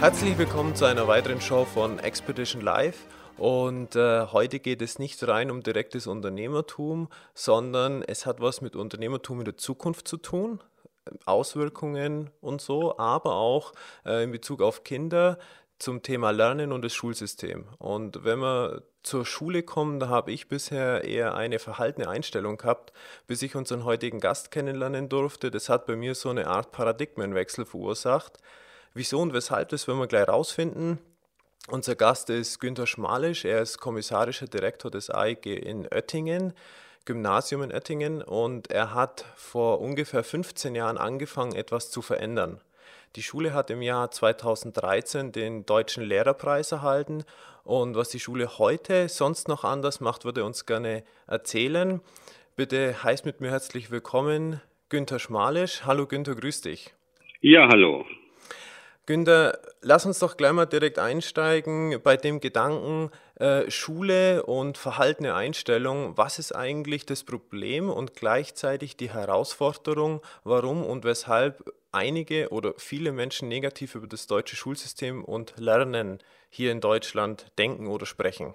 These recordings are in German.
Herzlich willkommen zu einer weiteren Show von Expedition Live. Und äh, heute geht es nicht rein um direktes Unternehmertum, sondern es hat was mit Unternehmertum in der Zukunft zu tun, Auswirkungen und so, aber auch äh, in Bezug auf Kinder zum Thema Lernen und das Schulsystem. Und wenn wir zur Schule kommen, da habe ich bisher eher eine verhaltene Einstellung gehabt, bis ich unseren heutigen Gast kennenlernen durfte. Das hat bei mir so eine Art Paradigmenwechsel verursacht. Wieso und weshalb, das werden wir gleich rausfinden. Unser Gast ist Günter Schmalisch, er ist kommissarischer Direktor des AIG in Oettingen, Gymnasium in Oettingen und er hat vor ungefähr 15 Jahren angefangen, etwas zu verändern. Die Schule hat im Jahr 2013 den Deutschen Lehrerpreis erhalten und was die Schule heute sonst noch anders macht, würde er uns gerne erzählen. Bitte heißt mit mir herzlich willkommen Günter Schmalisch. Hallo Günter, grüß dich. Ja, hallo. Günter, lass uns doch gleich mal direkt einsteigen bei dem Gedanken äh, Schule und verhaltene Einstellung. Was ist eigentlich das Problem und gleichzeitig die Herausforderung, warum und weshalb einige oder viele Menschen negativ über das deutsche Schulsystem und Lernen hier in Deutschland denken oder sprechen?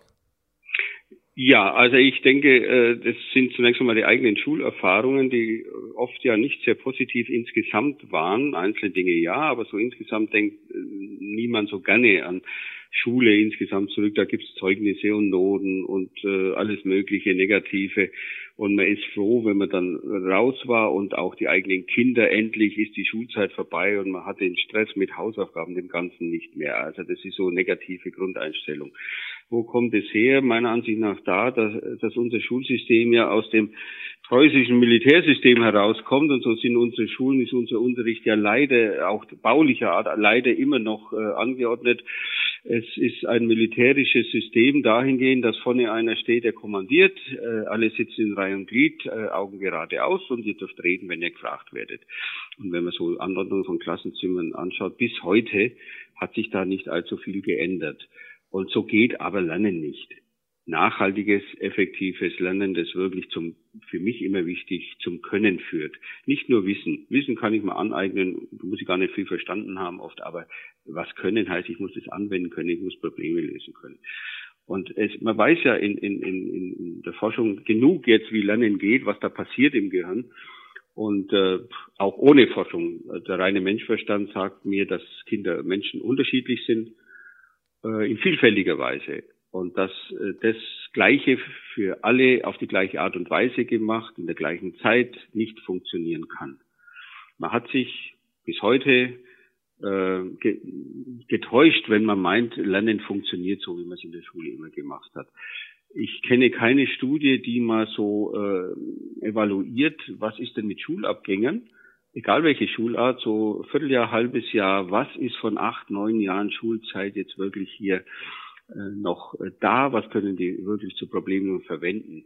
Ja, also ich denke, äh, das sind zunächst einmal die eigenen Schulerfahrungen, die oft ja nicht sehr positiv insgesamt waren. Einzelne Dinge ja, aber so insgesamt denkt äh, niemand so gerne an Schule insgesamt zurück. Da gibt's Zeugnisse und Noten und äh, alles mögliche Negative. Und man ist froh, wenn man dann raus war und auch die eigenen Kinder, endlich ist die Schulzeit vorbei und man hat den Stress mit Hausaufgaben dem Ganzen nicht mehr. Also das ist so negative Grundeinstellung. Wo kommt es her? Meiner Ansicht nach da, dass, dass unser Schulsystem ja aus dem preußischen Militärsystem herauskommt und so sind unsere Schulen, ist unser Unterricht ja leider auch baulicher Art leider immer noch äh, angeordnet. Es ist ein militärisches System dahingehend, dass vorne einer steht, der kommandiert, äh, alle sitzen in Reihe und Glied, äh, Augen geradeaus und ihr dürft reden, wenn ihr gefragt werdet. Und wenn man so Anordnungen von Klassenzimmern anschaut, bis heute hat sich da nicht allzu viel geändert. Und so geht aber Lernen nicht. Nachhaltiges, effektives Lernen, das wirklich zum, für mich immer wichtig, zum Können führt. Nicht nur Wissen. Wissen kann ich mal aneignen, muss ich gar nicht viel verstanden haben oft, aber was können heißt, ich muss es anwenden können, ich muss Probleme lösen können. Und es, man weiß ja in, in, in, in der Forschung genug jetzt, wie Lernen geht, was da passiert im Gehirn. Und äh, auch ohne Forschung, der reine Menschverstand sagt mir, dass Kinder Menschen unterschiedlich sind äh, in vielfältiger Weise. Und dass äh, das Gleiche für alle auf die gleiche Art und Weise gemacht, in der gleichen Zeit nicht funktionieren kann. Man hat sich bis heute äh, getäuscht, wenn man meint, Lernen funktioniert so, wie man es in der Schule immer gemacht hat. Ich kenne keine Studie, die mal so äh, evaluiert, was ist denn mit Schulabgängern egal welche Schulart, so Vierteljahr, halbes Jahr, was ist von acht, neun Jahren Schulzeit jetzt wirklich hier äh, noch äh, da, was können die wirklich zu Problemen verwenden.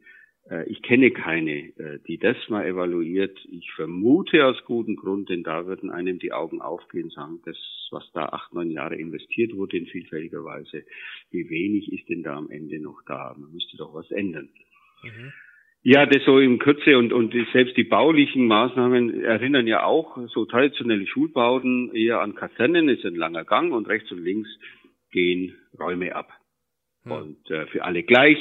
Äh, ich kenne keine, die das mal evaluiert. Ich vermute aus gutem Grund, denn da würden einem die Augen aufgehen und sagen, das, was da acht, neun Jahre investiert wurde in vielfältiger Weise, wie wenig ist denn da am Ende noch da? Man müsste doch was ändern. Mhm. Ja, das so in Kürze und, und selbst die baulichen Maßnahmen erinnern ja auch so traditionelle Schulbauten eher an Kasernen, ist ein langer Gang und rechts und links gehen Räume ab. Hm. Und äh, für alle gleich,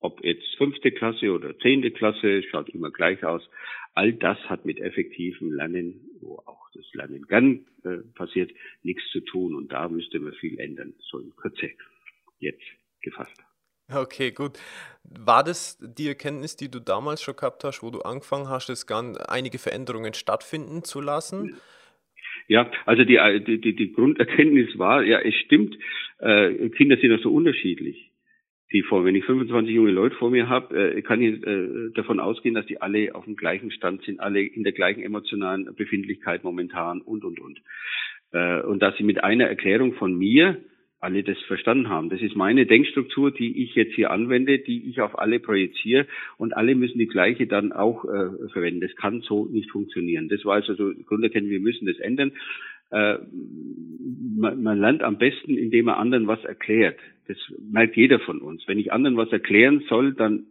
ob jetzt fünfte Klasse oder zehnte Klasse, schaut immer gleich aus. All das hat mit effektivem Lernen, wo auch das Lernen gern äh, passiert, nichts zu tun. Und da müsste man viel ändern. So in Kürze jetzt gefasst. Okay, gut. War das die Erkenntnis, die du damals schon gehabt hast, wo du angefangen hast, es einige Veränderungen stattfinden zu lassen? Ja, also die, die, die Grunderkenntnis war, ja, es stimmt, äh, Kinder sind ja so unterschiedlich. Die vor, wenn ich 25 junge Leute vor mir habe, äh, kann ich äh, davon ausgehen, dass die alle auf dem gleichen Stand sind, alle in der gleichen emotionalen Befindlichkeit momentan und und und. Äh, und dass sie mit einer Erklärung von mir alle das verstanden haben. Das ist meine Denkstruktur, die ich jetzt hier anwende, die ich auf alle projiziere und alle müssen die gleiche dann auch äh, verwenden. Das kann so nicht funktionieren. Das war also so Grunderkenntnis, wir müssen das ändern. Äh, man, man lernt am besten, indem man anderen was erklärt. Das merkt jeder von uns. Wenn ich anderen was erklären soll, dann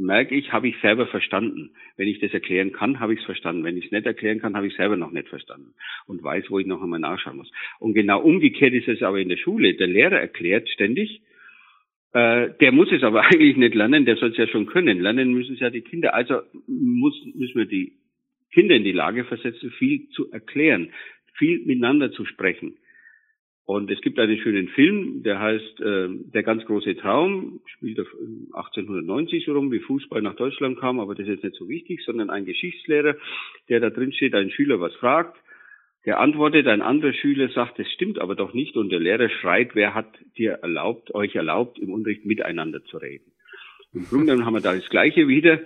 merke ich, habe ich selber verstanden. Wenn ich das erklären kann, habe ich es verstanden. Wenn ich es nicht erklären kann, habe ich selber noch nicht verstanden und weiß, wo ich noch einmal nachschauen muss. Und genau umgekehrt ist es aber in der Schule. Der Lehrer erklärt ständig, äh, der muss es aber eigentlich nicht lernen, der soll es ja schon können. Lernen müssen es ja die Kinder. Also muss, müssen wir die Kinder in die Lage versetzen, viel zu erklären, viel miteinander zu sprechen. Und es gibt einen schönen Film, der heißt äh, Der ganz große Traum, spielt auf 1890 so rum, wie Fußball nach Deutschland kam, aber das ist jetzt nicht so wichtig, sondern ein Geschichtslehrer, der da drin steht, ein Schüler was fragt, der antwortet, ein anderer Schüler sagt, das stimmt aber doch nicht und der Lehrer schreit, wer hat dir erlaubt, euch erlaubt, im Unterricht miteinander zu reden. Im Grunde haben wir da das Gleiche wieder.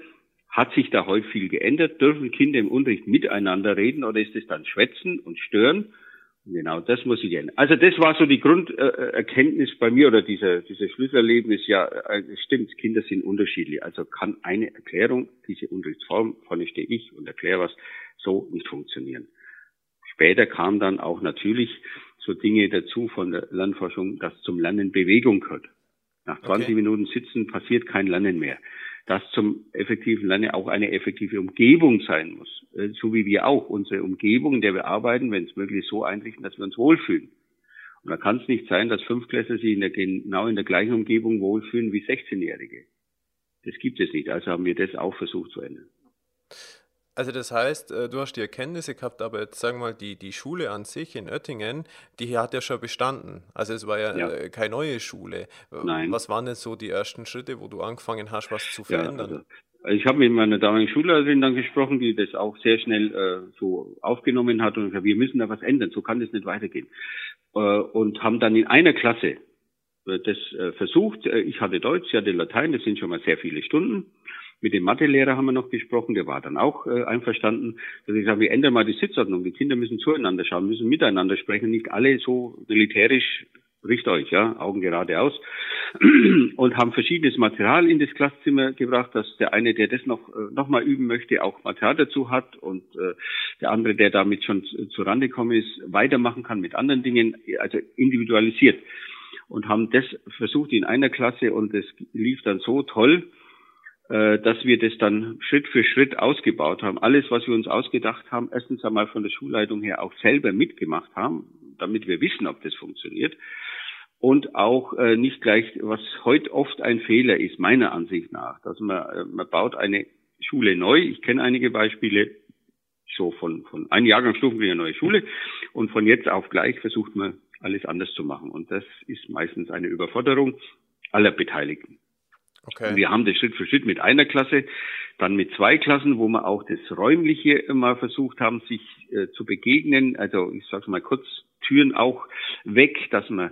Hat sich da heute viel geändert? Dürfen Kinder im Unterricht miteinander reden oder ist es dann Schwätzen und Stören? Genau, das muss ich ändern. Also das war so die Grunderkenntnis bei mir oder dieser, dieser Schlüsselerlebnis. Ja, äh, es stimmt, Kinder sind unterschiedlich. Also kann eine Erklärung, diese Unterrichtsform, vorne stehe ich und erkläre was, so nicht funktionieren. Später kam dann auch natürlich so Dinge dazu von der Lernforschung, dass zum Lernen Bewegung gehört. Nach 20 okay. Minuten Sitzen passiert kein Lernen mehr dass zum effektiven Lernen auch eine effektive Umgebung sein muss. Äh, so wie wir auch unsere Umgebung, in der wir arbeiten, wenn es möglich ist, so einrichten, dass wir uns wohlfühlen. Und da kann es nicht sein, dass Fünftklässler sich in der, genau in der gleichen Umgebung wohlfühlen wie 16-Jährige. Das gibt es nicht. Also haben wir das auch versucht zu ändern. Also das heißt, äh, du hast die Erkenntnisse gehabt, aber jetzt sagen wir mal, die, die Schule an sich in Oettingen, die hat ja schon bestanden. Also es war ja, ja. Äh, keine neue Schule. Nein. Was waren denn so die ersten Schritte, wo du angefangen hast, was zu verändern? Ja, also ich habe mit meiner damaligen Schulleiterin dann gesprochen, die das auch sehr schnell äh, so aufgenommen hat und gesagt, wir müssen da was ändern, so kann das nicht weitergehen. Äh, und haben dann in einer Klasse äh, das äh, versucht. Ich hatte Deutsch, sie hatte Latein, das sind schon mal sehr viele Stunden. Mit dem Mathelehrer haben wir noch gesprochen, der war dann auch äh, einverstanden. Dass ich sage, wir ändern mal die Sitzordnung. Die Kinder müssen zueinander schauen, müssen miteinander sprechen, nicht alle so militärisch richt euch, ja, Augen geradeaus. Und haben verschiedenes Material in das Klasszimmer gebracht, dass der eine, der das noch, äh, noch mal üben möchte, auch Material dazu hat und äh, der andere, der damit schon zu Rande gekommen ist, weitermachen kann mit anderen Dingen, also individualisiert. Und haben das versucht in einer Klasse und es lief dann so toll, dass wir das dann Schritt für Schritt ausgebaut haben. Alles, was wir uns ausgedacht haben, erstens einmal von der Schulleitung her auch selber mitgemacht haben, damit wir wissen, ob das funktioniert. Und auch äh, nicht gleich, was heute oft ein Fehler ist, meiner Ansicht nach, dass man, äh, man baut eine Schule neu. Ich kenne einige Beispiele, so von, von ein Jahrgangsstufen wie eine neue Schule und von jetzt auf gleich versucht man alles anders zu machen. Und das ist meistens eine Überforderung aller Beteiligten. Okay. Wir haben das Schritt für Schritt mit einer Klasse, dann mit zwei Klassen, wo wir auch das Räumliche mal versucht haben, sich äh, zu begegnen. Also ich sage mal kurz, Türen auch weg, dass man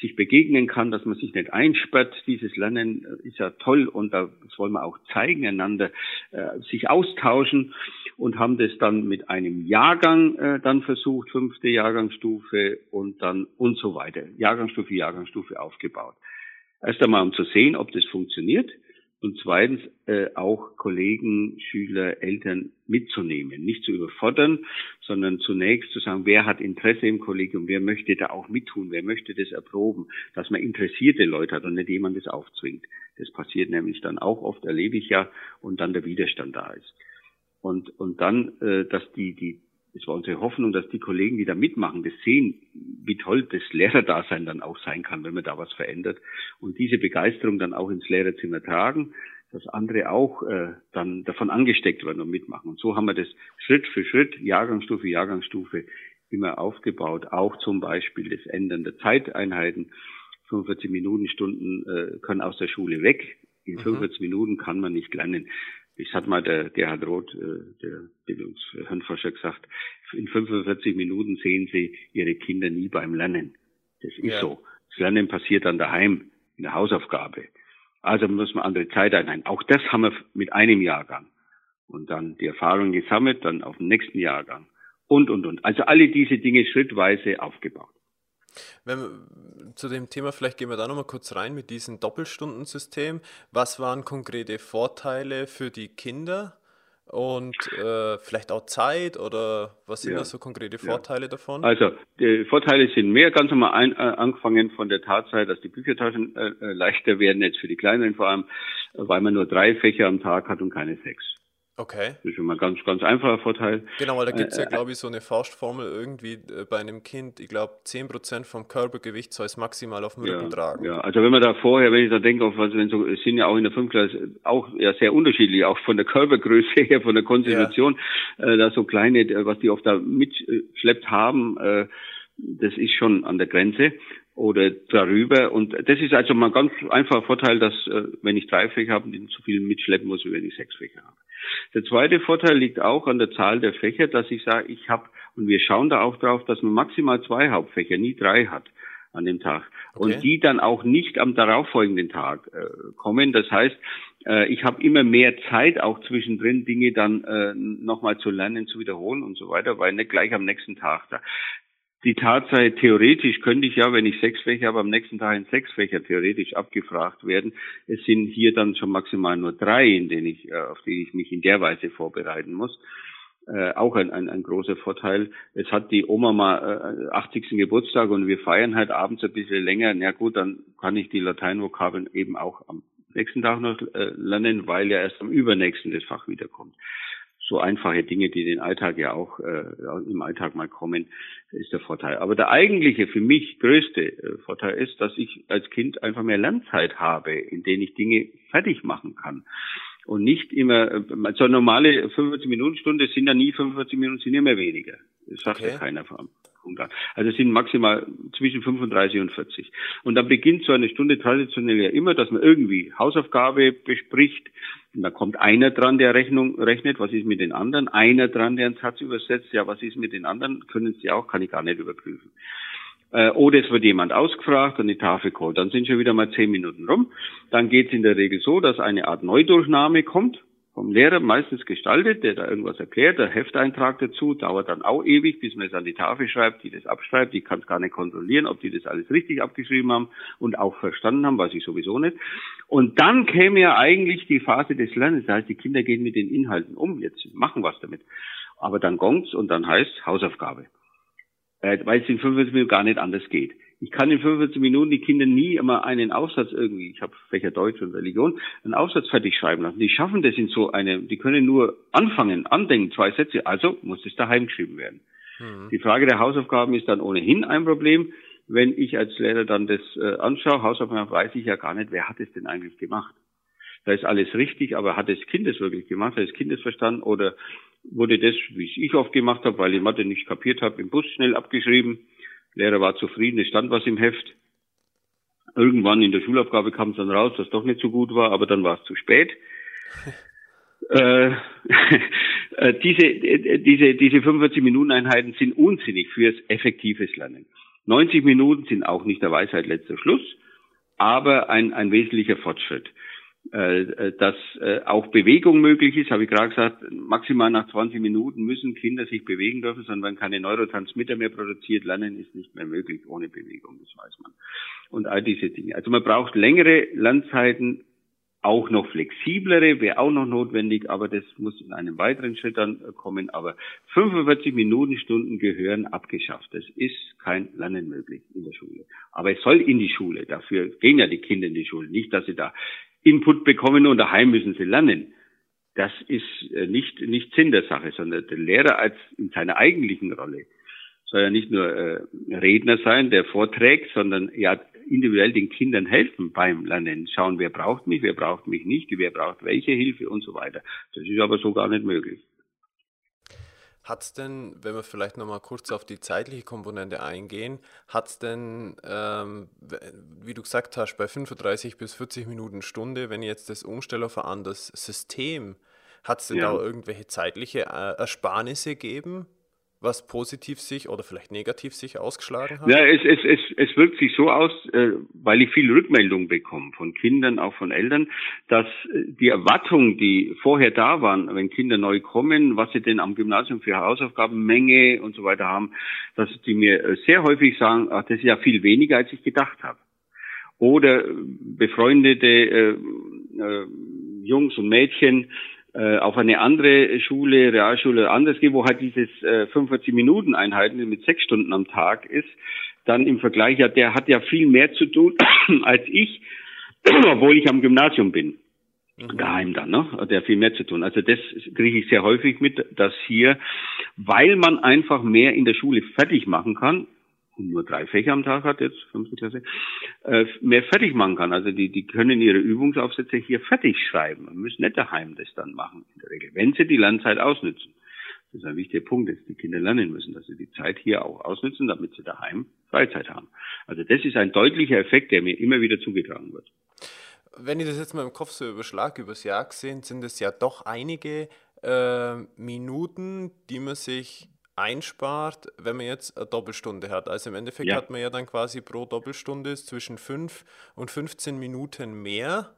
sich begegnen kann, dass man sich nicht einsperrt. Dieses Lernen äh, ist ja toll und das wollen wir auch zeigen, einander äh, sich austauschen und haben das dann mit einem Jahrgang äh, dann versucht, fünfte Jahrgangsstufe und dann und so weiter, Jahrgangsstufe, Jahrgangsstufe aufgebaut. Erst einmal, um zu sehen, ob das funktioniert. Und zweitens äh, auch Kollegen, Schüler, Eltern mitzunehmen, nicht zu überfordern, sondern zunächst zu sagen, wer hat Interesse im Kollegium, wer möchte da auch mittun, wer möchte das erproben, dass man interessierte Leute hat und nicht jemand das aufzwingt. Das passiert nämlich dann auch oft, erlebe ich ja, und dann der Widerstand da ist. Und, und dann, äh, dass die, die es war unsere Hoffnung, dass die Kollegen, die da mitmachen, das sehen, wie toll das Lehrerdasein dann auch sein kann, wenn man da was verändert und diese Begeisterung dann auch ins Lehrerzimmer tragen, dass andere auch äh, dann davon angesteckt werden und mitmachen. Und so haben wir das Schritt für Schritt, Jahrgangsstufe, Jahrgangsstufe immer aufgebaut, auch zum Beispiel das Ändern der Zeiteinheiten. 45 Minuten Stunden äh, können aus der Schule weg. In 45 mhm. Minuten kann man nicht lernen. Das hat mal der Gerhard Roth, äh, der Bildungshirnforscher, gesagt, in 45 Minuten sehen Sie Ihre Kinder nie beim Lernen. Das ist ja. so. Das Lernen passiert dann daheim, in der Hausaufgabe. Also muss man andere Zeit einhalten. Auch das haben wir mit einem Jahrgang. Und dann die Erfahrung gesammelt, dann auf den nächsten Jahrgang. Und, und, und. Also alle diese Dinge schrittweise aufgebaut. Wenn, zu dem Thema, vielleicht gehen wir da nochmal kurz rein mit diesem Doppelstundensystem. Was waren konkrete Vorteile für die Kinder und äh, vielleicht auch Zeit oder was sind ja. da so konkrete Vorteile ja. davon? Also die Vorteile sind mehr, ganz normal ein, äh, angefangen von der Tatsache, dass die Büchertaschen äh, äh leichter werden, jetzt für die Kleineren vor allem, weil man nur drei Fächer am Tag hat und keine sechs. Okay. Das ist schon mal ein ganz, ganz einfacher Vorteil. Genau, weil da gibt es ja, äh, glaube ich, so eine Faustformel irgendwie äh, bei einem Kind, ich glaube, 10% vom Körpergewicht soll es maximal auf dem ja, Rücken tragen. Ja, also wenn man da vorher, wenn ich da denke, auf was, wenn so, es sind ja auch in der Fünfklasse auch ja sehr unterschiedlich, auch von der Körpergröße her, von der Konstitution, ja. äh, da so kleine, äh, was die oft da mitschleppt haben, äh, das ist schon an der Grenze oder darüber. Und das ist also mal ein ganz einfacher Vorteil, dass äh, wenn ich drei Fächer habe, nicht so viel mitschleppen muss, wie wenn ich sechs Fächer habe. Der zweite Vorteil liegt auch an der Zahl der Fächer, dass ich sage, ich habe, und wir schauen da auch drauf, dass man maximal zwei Hauptfächer, nie drei hat an dem Tag. Okay. Und die dann auch nicht am darauffolgenden Tag äh, kommen. Das heißt, äh, ich habe immer mehr Zeit, auch zwischendrin Dinge dann äh, nochmal zu lernen, zu wiederholen und so weiter, weil nicht gleich am nächsten Tag da die Tatsache, theoretisch könnte ich ja, wenn ich sechs Fächer habe, am nächsten Tag in sechs Fächer theoretisch abgefragt werden. Es sind hier dann schon maximal nur drei, in denen ich, äh, auf die ich mich in der Weise vorbereiten muss. Äh, auch ein, ein, ein großer Vorteil. Es hat die Oma mal äh, 80. Geburtstag und wir feiern halt abends ein bisschen länger. Na gut, dann kann ich die Lateinvokabeln eben auch am nächsten Tag noch äh, lernen, weil ja erst am übernächsten das Fach wiederkommt so einfache Dinge, die den Alltag ja auch äh, im Alltag mal kommen, ist der Vorteil. Aber der eigentliche, für mich größte äh, Vorteil ist, dass ich als Kind einfach mehr Lernzeit habe, in denen ich Dinge fertig machen kann. Und nicht immer, äh, so eine normale 45 Minuten Stunde sind ja nie 45 Minuten, sind immer weniger. Das sagt okay. ja keiner von also es sind maximal zwischen 35 und 40. Und dann beginnt so eine Stunde traditionell ja immer, dass man irgendwie Hausaufgabe bespricht, und da kommt einer dran, der Rechnung rechnet, was ist mit den anderen, einer dran, der einen Satz übersetzt, ja, was ist mit den anderen, können Sie auch, kann ich gar nicht überprüfen. Äh, oder es wird jemand ausgefragt und die Tafel kommt. Dann sind schon wieder mal zehn Minuten rum. Dann geht es in der Regel so, dass eine Art Neudurchnahme kommt vom Lehrer meistens gestaltet, der da irgendwas erklärt, der Hefteintrag dazu, dauert dann auch ewig, bis man es an die Tafel schreibt, die das abschreibt. Ich kann es gar nicht kontrollieren, ob die das alles richtig abgeschrieben haben und auch verstanden haben, weiß ich sowieso nicht. Und dann käme ja eigentlich die Phase des Lernens, das heißt, die Kinder gehen mit den Inhalten um, jetzt machen was damit. Aber dann gongt's und dann heißt Hausaufgabe. Äh, weil es in 45 Minuten gar nicht anders geht. Ich kann in 45 Minuten die Kinder nie immer einen Aufsatz irgendwie, ich habe Fächer Deutsch und Religion, einen Aufsatz fertig schreiben lassen. Die schaffen das in so eine, die können nur anfangen, andenken, zwei Sätze, also muss das daheim geschrieben werden. Mhm. Die Frage der Hausaufgaben ist dann ohnehin ein Problem. Wenn ich als Lehrer dann das äh, anschaue, Hausaufgaben, weiß ich ja gar nicht, wer hat es denn eigentlich gemacht. Da ist alles richtig, aber hat das Kind es wirklich gemacht, hat das Kind es verstanden oder wurde das, wie es ich oft gemacht habe, weil ich Mathe nicht kapiert habe, im Bus schnell abgeschrieben Lehrer war zufrieden, es stand was im Heft. Irgendwann in der Schulaufgabe kam es dann raus, dass doch nicht so gut war, aber dann war es zu spät. äh, äh diese, äh, diese, diese 45 Minuten Einheiten sind unsinnig fürs effektives Lernen. 90 Minuten sind auch nicht der Weisheit letzter Schluss, aber ein, ein wesentlicher Fortschritt. Äh, äh, dass äh, auch Bewegung möglich ist, habe ich gerade gesagt, maximal nach 20 Minuten müssen Kinder sich bewegen dürfen, sondern wenn keine Neurotransmitter mehr produziert, lernen ist nicht mehr möglich ohne Bewegung, das weiß man. Und all diese Dinge. Also man braucht längere Lernzeiten, auch noch flexiblere wäre auch noch notwendig, aber das muss in einem weiteren Schritt dann kommen. Aber 45 Minuten Stunden gehören abgeschafft. Es ist kein Lernen möglich in der Schule. Aber es soll in die Schule. Dafür gehen ja die Kinder in die Schule. Nicht, dass sie da Input bekommen und daheim müssen sie lernen. Das ist äh, nicht, nicht Sinn der Sache, sondern der Lehrer als in seiner eigentlichen Rolle soll ja nicht nur äh, Redner sein, der vorträgt, sondern ja individuell den Kindern helfen beim Lernen. Schauen, wer braucht mich, wer braucht mich nicht, wer braucht welche Hilfe und so weiter. Das ist aber so gar nicht möglich. Hat es denn, wenn wir vielleicht nochmal kurz auf die zeitliche Komponente eingehen, hat es denn, ähm, wie du gesagt hast, bei 35 bis 40 Minuten Stunde, wenn ich jetzt das umstelle auf ein anderes System, hat es denn ja. da irgendwelche zeitliche äh, Ersparnisse gegeben? Was positiv sich oder vielleicht negativ sich ausgeschlagen hat? Ja, es, es, es, es wirkt sich so aus, äh, weil ich viel Rückmeldung bekomme von Kindern, auch von Eltern, dass äh, die Erwartungen, die vorher da waren, wenn Kinder neu kommen, was sie denn am Gymnasium für Hausaufgabenmenge und so weiter haben, dass die mir äh, sehr häufig sagen, ach, das ist ja viel weniger, als ich gedacht habe. Oder befreundete äh, äh, Jungs und Mädchen, äh, auf eine andere Schule, Realschule anders geht, wo halt dieses äh, 45 Minuten Einheiten mit sechs Stunden am Tag ist, dann im Vergleich, ja, der hat ja viel mehr zu tun als ich, obwohl ich am Gymnasium bin. Mhm. Daheim dann, ne? Der viel mehr zu tun. Also das kriege ich sehr häufig mit, dass hier, weil man einfach mehr in der Schule fertig machen kann, nur drei Fächer am Tag hat, jetzt fünfte Klasse, äh, mehr fertig machen kann. Also die, die können ihre Übungsaufsätze hier fertig schreiben und müssen nicht daheim das dann machen, in der Regel, wenn sie die Lernzeit ausnützen. Das ist ein wichtiger Punkt, dass die Kinder lernen müssen, dass sie die Zeit hier auch ausnützen, damit sie daheim Freizeit haben. Also das ist ein deutlicher Effekt, der mir immer wieder zugetragen wird. Wenn ich das jetzt mal im Kopf so überschlage, übers Jahr gesehen, sind es ja doch einige äh, Minuten, die man sich einspart, wenn man jetzt eine Doppelstunde hat. Also im Endeffekt ja. hat man ja dann quasi pro Doppelstunde zwischen 5 und 15 Minuten mehr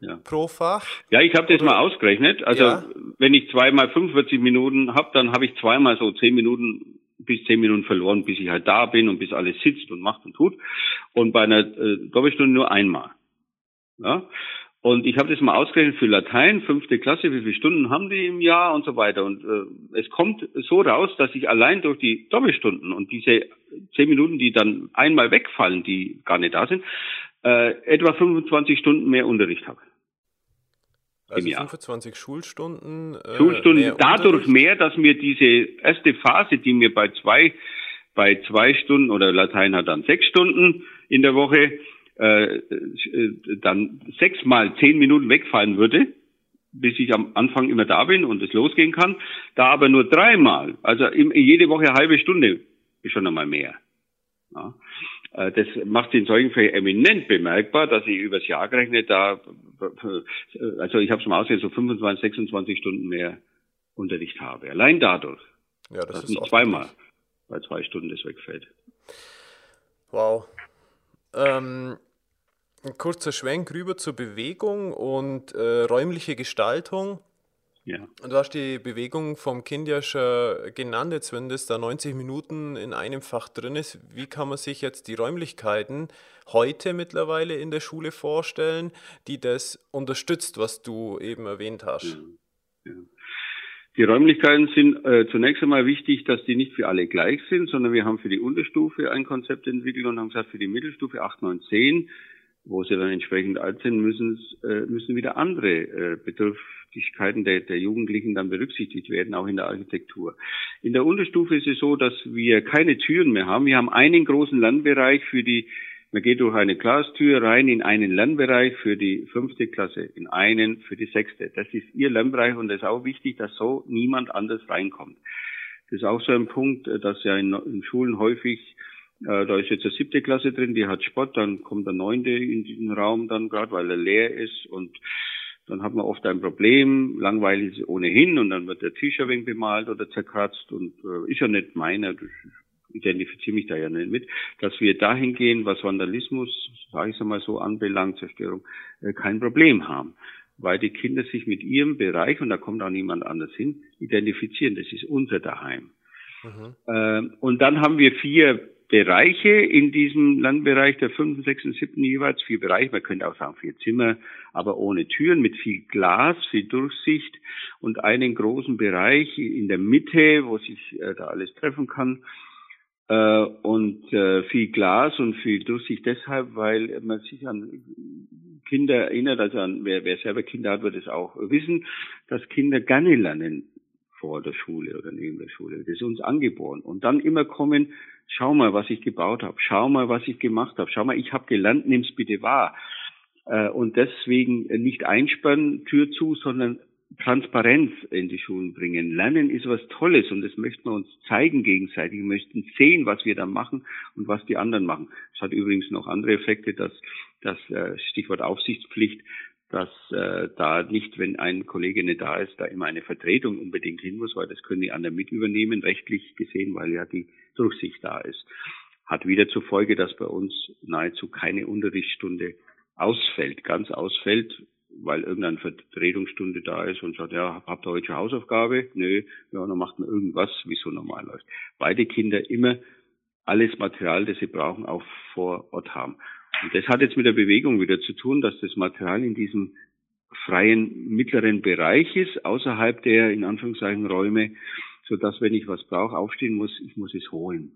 ja. pro Fach. Ja, ich habe das mal ausgerechnet. Also ja. wenn ich zweimal 45 Minuten habe, dann habe ich zweimal so 10 Minuten bis 10 Minuten verloren, bis ich halt da bin und bis alles sitzt und macht und tut. Und bei einer äh, Doppelstunde nur einmal. Ja? Und ich habe das mal ausgerechnet für Latein, fünfte Klasse, wie viele Stunden haben die im Jahr und so weiter. Und äh, es kommt so raus, dass ich allein durch die Doppelstunden und diese zehn Minuten, die dann einmal wegfallen, die gar nicht da sind, äh, etwa 25 Stunden mehr Unterricht habe. Also 25 Schulstunden. Äh, Schulstunden mehr dadurch mehr, dass mir diese erste Phase, die mir bei zwei bei zwei Stunden oder Latein hat dann sechs Stunden in der Woche, äh, äh, dann sechsmal zehn Minuten wegfallen würde, bis ich am Anfang immer da bin und es losgehen kann, da aber nur dreimal, also jede Woche eine halbe Stunde ist schon einmal mehr. Ja. Äh, das macht in solchen Fällen eminent bemerkbar, dass ich übers Jahr gerechnet da, also ich habe schon mal ausgerechnet, so 25, 26 Stunden mehr Unterricht habe. Allein dadurch. Ja, das, das ist nicht zweimal, weil zwei Stunden das wegfällt. Wow. Ähm, ein kurzer Schwenk rüber zur Bewegung und äh, räumliche Gestaltung. Ja. Du hast die Bewegung vom Kind ja schon genannt, jetzt wenn das da 90 Minuten in einem Fach drin ist, wie kann man sich jetzt die Räumlichkeiten heute mittlerweile in der Schule vorstellen, die das unterstützt, was du eben erwähnt hast? Ja. Ja. Die Räumlichkeiten sind äh, zunächst einmal wichtig, dass die nicht für alle gleich sind, sondern wir haben für die Unterstufe ein Konzept entwickelt und haben gesagt, für die Mittelstufe 8, 9, 10, wo sie dann entsprechend alt sind, müssen, äh, müssen wieder andere äh, Bedürftigkeiten der, der Jugendlichen dann berücksichtigt werden, auch in der Architektur. In der Unterstufe ist es so, dass wir keine Türen mehr haben. Wir haben einen großen Lernbereich für die man geht durch eine Glastür rein in einen Lernbereich für die fünfte Klasse, in einen für die sechste. Das ist ihr Lernbereich und es ist auch wichtig, dass so niemand anders reinkommt. Das ist auch so ein Punkt, dass ja in, in Schulen häufig, äh, da ist jetzt eine siebte Klasse drin, die hat Sport, dann kommt der neunte in diesen Raum dann gerade, weil er leer ist und dann hat man oft ein Problem, langweilig ist ohnehin und dann wird der Tisch ein wenig bemalt oder zerkratzt und äh, ist ja nicht meiner, ist identifiziere mich da ja nicht mit, dass wir dahin gehen, was Vandalismus, sage ich es mal so, anbelangt, Zerstörung, äh, kein Problem haben. Weil die Kinder sich mit ihrem Bereich, und da kommt auch niemand anders hin, identifizieren. Das ist unser Daheim. Mhm. Ähm, und dann haben wir vier Bereiche in diesem Landbereich, der fünften, sechsten, siebten jeweils, vier Bereiche, man könnte auch sagen vier Zimmer, aber ohne Türen, mit viel Glas, viel Durchsicht und einen großen Bereich in der Mitte, wo sich äh, da alles treffen kann äh, und äh, viel Glas und viel Durchsicht deshalb, weil man sich an Kinder erinnert, also an wer, wer selber Kinder hat, wird es auch wissen, dass Kinder gerne lernen vor der Schule oder neben der Schule. Das ist uns angeboren. Und dann immer kommen, schau mal, was ich gebaut habe, schau mal, was ich gemacht habe, schau mal, ich habe gelernt, nimm's bitte wahr. Äh, und deswegen nicht einsperren, Tür zu, sondern Transparenz in die Schulen bringen. Lernen ist was Tolles und das möchten wir uns zeigen gegenseitig. Wir möchten sehen, was wir da machen und was die anderen machen. Es hat übrigens noch andere Effekte, dass das äh, Stichwort Aufsichtspflicht, dass äh, da nicht, wenn ein Kollege nicht da ist, da immer eine Vertretung unbedingt hin muss, weil das können die anderen mit übernehmen, rechtlich gesehen, weil ja die Durchsicht da ist. Hat wieder zur Folge, dass bei uns nahezu keine Unterrichtsstunde ausfällt, ganz ausfällt, weil irgendeine Vertretungsstunde da ist und sagt, ja, habt ihr heute schon Hausaufgabe? Nö, ja, dann macht man irgendwas, wie so normal läuft. Beide Kinder immer alles Material, das sie brauchen, auch vor Ort haben. Und das hat jetzt mit der Bewegung wieder zu tun, dass das Material in diesem freien mittleren Bereich ist, außerhalb der in Anführungszeichen Räume, so dass wenn ich was brauche, aufstehen muss, ich muss es holen.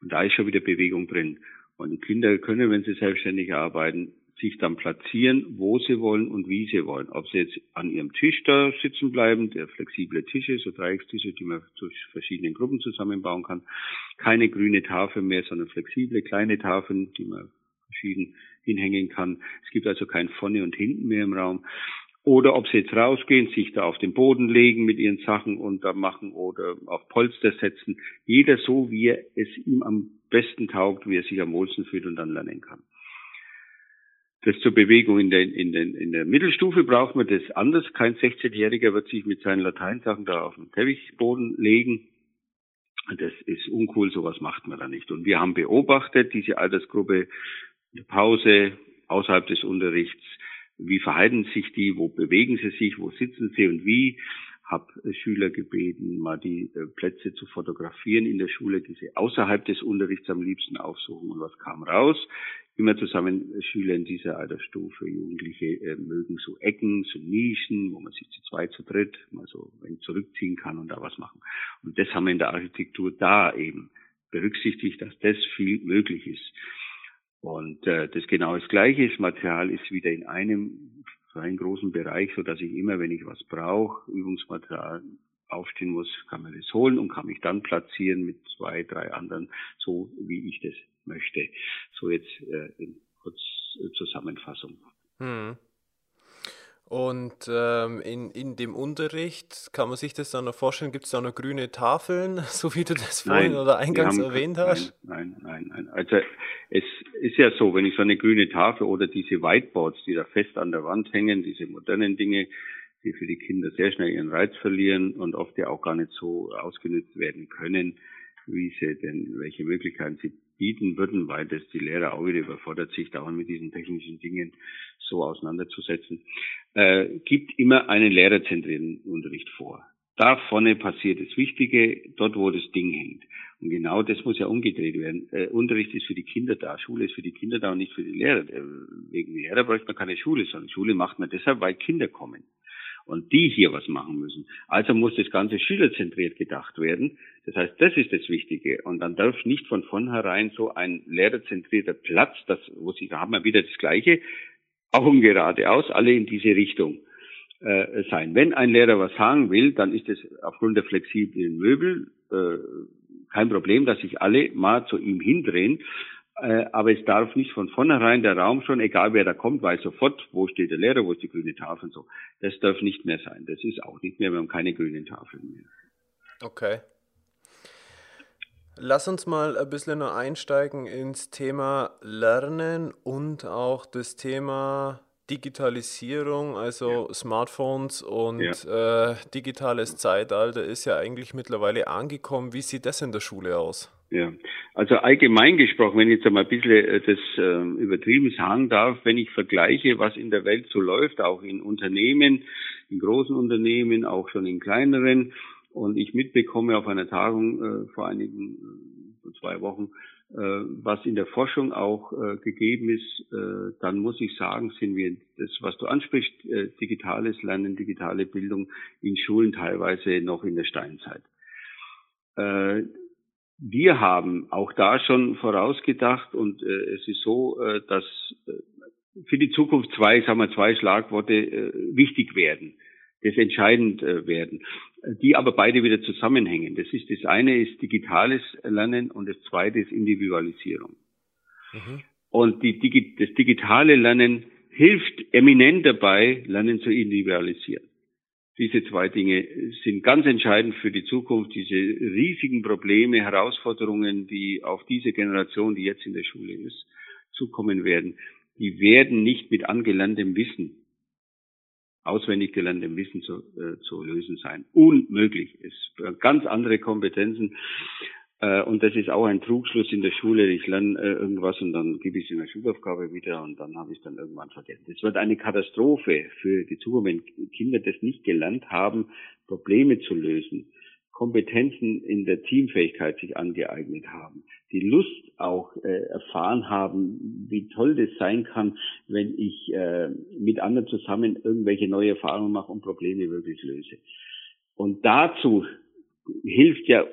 Und da ist schon wieder Bewegung drin. Und die Kinder können, wenn sie selbstständig arbeiten, sich dann platzieren, wo sie wollen und wie sie wollen. Ob sie jetzt an ihrem Tisch da sitzen bleiben, der flexible Tische, so Dreieckstische, die man durch verschiedene Gruppen zusammenbauen kann. Keine grüne Tafel mehr, sondern flexible kleine Tafeln, die man verschieden hinhängen kann. Es gibt also kein Vorne und Hinten mehr im Raum. Oder ob sie jetzt rausgehen, sich da auf den Boden legen mit ihren Sachen und da machen oder auf Polster setzen. Jeder so, wie er es ihm am besten taugt, wie er sich am wohlsten fühlt und dann lernen kann. Das zur Bewegung in der, in, der, in der Mittelstufe braucht man das anders. Kein 16-Jähriger wird sich mit seinen Lateinsachen da auf den Teppichboden legen. Das ist uncool, sowas macht man da nicht. Und wir haben beobachtet, diese Altersgruppe der Pause, außerhalb des Unterrichts, wie verhalten sich die, wo bewegen sie sich, wo sitzen sie und wie. Hab Schüler gebeten, mal die äh, Plätze zu fotografieren in der Schule, die sie außerhalb des Unterrichts am liebsten aufsuchen. Und was kam raus? Immer zusammen Schüler in dieser Altersstufe, Jugendliche äh, mögen so Ecken, so Nischen, wo man sich zu zweit, zu dritt mal so zurückziehen kann und da was machen. Und das haben wir in der Architektur da eben berücksichtigt, dass das viel möglich ist. Und äh, das genau das Gleiche. Das Material ist wieder in einem so einen großen Bereich, so dass ich immer, wenn ich was brauche, Übungsmaterial aufstehen muss, kann man das holen und kann mich dann platzieren mit zwei, drei anderen, so wie ich das möchte. So jetzt äh, in kurz äh, Zusammenfassung. Hm. Und ähm, in, in dem Unterricht, kann man sich das dann noch vorstellen, gibt es da noch grüne Tafeln, so wie du das vorhin nein, oder eingangs haben, erwähnt hast? Nein, nein, nein, nein. Also es ist ja so, wenn ich so eine grüne Tafel oder diese Whiteboards, die da fest an der Wand hängen, diese modernen Dinge, die für die Kinder sehr schnell ihren Reiz verlieren und oft ja auch gar nicht so ausgenutzt werden können, wie sie denn, welche Möglichkeiten sie bieten würden, weil das die Lehrer auch wieder überfordert, sich dauernd mit diesen technischen Dingen so auseinanderzusetzen, äh, gibt immer einen lehrerzentrierten Unterricht vor. Da vorne passiert das Wichtige, dort wo das Ding hängt. Und genau das muss ja umgedreht werden. Äh, Unterricht ist für die Kinder da, Schule ist für die Kinder da und nicht für die Lehrer. Äh, wegen Lehrer bräuchte man keine Schule, sondern Schule macht man deshalb, weil Kinder kommen und die hier was machen müssen. Also muss das Ganze schülerzentriert gedacht werden. Das heißt, das ist das Wichtige. Und dann darf nicht von vornherein so ein lehrerzentrierter Platz, das, wo sie, da haben wir wieder das Gleiche, um geradeaus, alle in diese Richtung äh, sein. Wenn ein Lehrer was sagen will, dann ist es aufgrund der flexiblen Möbel äh, kein Problem, dass sich alle mal zu ihm hindrehen. Äh, aber es darf nicht von vornherein der Raum schon, egal wer da kommt, weiß sofort, wo steht der Lehrer, wo ist die grüne Tafel und so. Das darf nicht mehr sein. Das ist auch nicht mehr, wir haben keine grünen Tafeln mehr. Okay. Lass uns mal ein bisschen noch einsteigen ins Thema Lernen und auch das Thema Digitalisierung, also ja. Smartphones und ja. äh, digitales Zeitalter ist ja eigentlich mittlerweile angekommen. Wie sieht das in der Schule aus? Ja, also allgemein gesprochen, wenn ich jetzt einmal ein bisschen äh, das äh, übertrieben sagen darf, wenn ich vergleiche, was in der Welt so läuft, auch in Unternehmen, in großen Unternehmen, auch schon in kleineren, und ich mitbekomme auf einer Tagung äh, vor einigen, äh, zwei Wochen, äh, was in der Forschung auch äh, gegeben ist, äh, dann muss ich sagen, sind wir das, was du ansprichst, äh, digitales Lernen, digitale Bildung in Schulen teilweise noch in der Steinzeit. Äh, wir haben auch da schon vorausgedacht und äh, es ist so, äh, dass äh, für die Zukunft zwei, sagen wir, zwei Schlagworte äh, wichtig werden, das entscheidend äh, werden, die aber beide wieder zusammenhängen. Das ist das eine ist digitales Lernen und das zweite ist Individualisierung. Mhm. Und die, das digitale Lernen hilft eminent dabei, Lernen zu individualisieren. Diese zwei Dinge sind ganz entscheidend für die Zukunft. Diese riesigen Probleme, Herausforderungen, die auf diese Generation, die jetzt in der Schule ist, zukommen werden, die werden nicht mit angelerntem Wissen auswendig gelerntem Wissen zu, äh, zu lösen sein. Unmöglich. Es ganz andere Kompetenzen. Äh, und das ist auch ein Trugschluss in der Schule. Ich lerne äh, irgendwas und dann gebe ich es in der Schulaufgabe wieder und dann habe ich es dann irgendwann vergessen. Es wird eine Katastrophe für die Zukunft, wenn Kinder das nicht gelernt haben, Probleme zu lösen, Kompetenzen in der Teamfähigkeit sich angeeignet haben, die Lust auch äh, erfahren haben, wie toll das sein kann, wenn ich äh, mit anderen zusammen irgendwelche neue Erfahrungen mache und Probleme wirklich löse. Und dazu hilft ja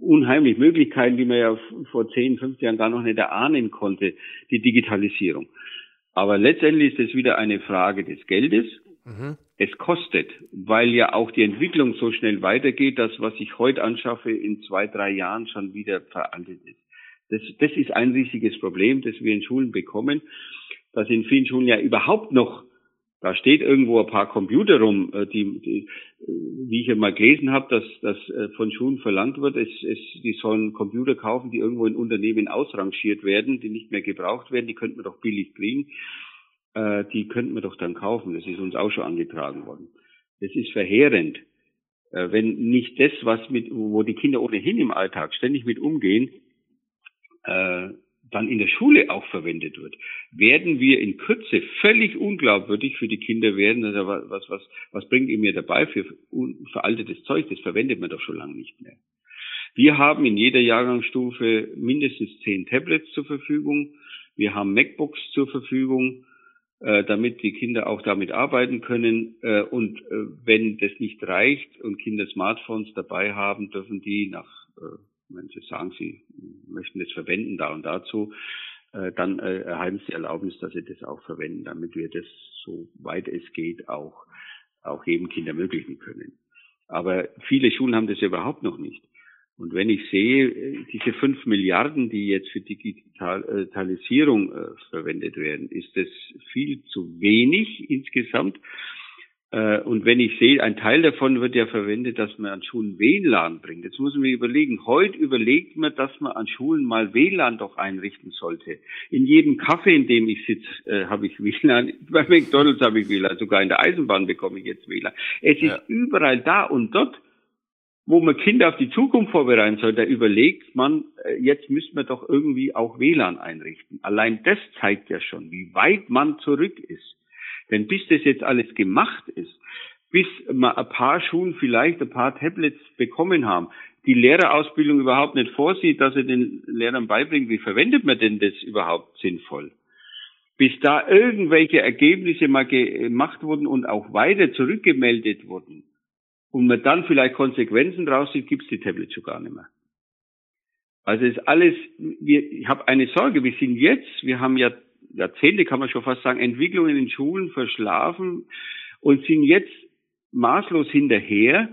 unheimlich Möglichkeiten, die man ja vor 10, 15 Jahren gar noch nicht erahnen konnte, die Digitalisierung. Aber letztendlich ist es wieder eine Frage des Geldes. Mhm. Es kostet, weil ja auch die Entwicklung so schnell weitergeht, dass was ich heute anschaffe, in zwei, drei Jahren schon wieder veraltet ist. Das, das ist ein riesiges Problem, das wir in Schulen bekommen, dass in vielen Schulen ja überhaupt noch da steht irgendwo ein paar Computer rum, äh, die, die wie ich ja mal gelesen habe, dass, dass äh, von Schulen verlangt wird, es, es, die sollen Computer kaufen, die irgendwo in Unternehmen ausrangiert werden, die nicht mehr gebraucht werden, die könnten wir doch billig kriegen, äh, die könnten wir doch dann kaufen. Das ist uns auch schon angetragen worden. Das ist verheerend. Äh, wenn nicht das, was mit, wo die Kinder ohnehin im Alltag ständig mit umgehen, äh, dann in der Schule auch verwendet wird, werden wir in Kürze völlig unglaubwürdig für die Kinder werden. Also was, was, was bringt ihr mir dabei für veraltetes Zeug? Das verwendet man doch schon lange nicht mehr. Wir haben in jeder Jahrgangsstufe mindestens zehn Tablets zur Verfügung. Wir haben MacBooks zur Verfügung, damit die Kinder auch damit arbeiten können. Äh, und äh, wenn das nicht reicht und Kinder Smartphones dabei haben, dürfen die nach äh, wenn Sie sagen, Sie möchten es verwenden da und dazu, äh, dann äh, erhalten Sie Erlaubnis, dass Sie das auch verwenden, damit wir das, so weit es geht, auch, auch jedem Kind ermöglichen können. Aber viele Schulen haben das ja überhaupt noch nicht. Und wenn ich sehe, äh, diese fünf Milliarden, die jetzt für Digitalisierung äh, verwendet werden, ist das viel zu wenig insgesamt. Äh, und wenn ich sehe, ein Teil davon wird ja verwendet, dass man an Schulen WLAN bringt. Jetzt muss man mir überlegen, heute überlegt man, dass man an Schulen mal WLAN doch einrichten sollte. In jedem Café, in dem ich sitze, äh, habe ich WLAN. Bei McDonalds habe ich WLAN. Sogar in der Eisenbahn bekomme ich jetzt WLAN. Es ja. ist überall da und dort, wo man Kinder auf die Zukunft vorbereiten soll, da überlegt man, äh, jetzt müsste man doch irgendwie auch WLAN einrichten. Allein das zeigt ja schon, wie weit man zurück ist. Denn bis das jetzt alles gemacht ist, bis mal ein paar Schulen vielleicht ein paar Tablets bekommen haben, die Lehrerausbildung überhaupt nicht vorsieht, dass er den Lehrern beibringt, wie verwendet man denn das überhaupt sinnvoll? Bis da irgendwelche Ergebnisse mal gemacht wurden und auch weiter zurückgemeldet wurden und man dann vielleicht Konsequenzen draus sieht, gibt es die Tablets schon gar nicht mehr. Also ist alles, wir, ich habe eine Sorge, wir sind jetzt, wir haben ja Jahrzehnte, kann man schon fast sagen, Entwicklungen in Schulen verschlafen und sind jetzt maßlos hinterher.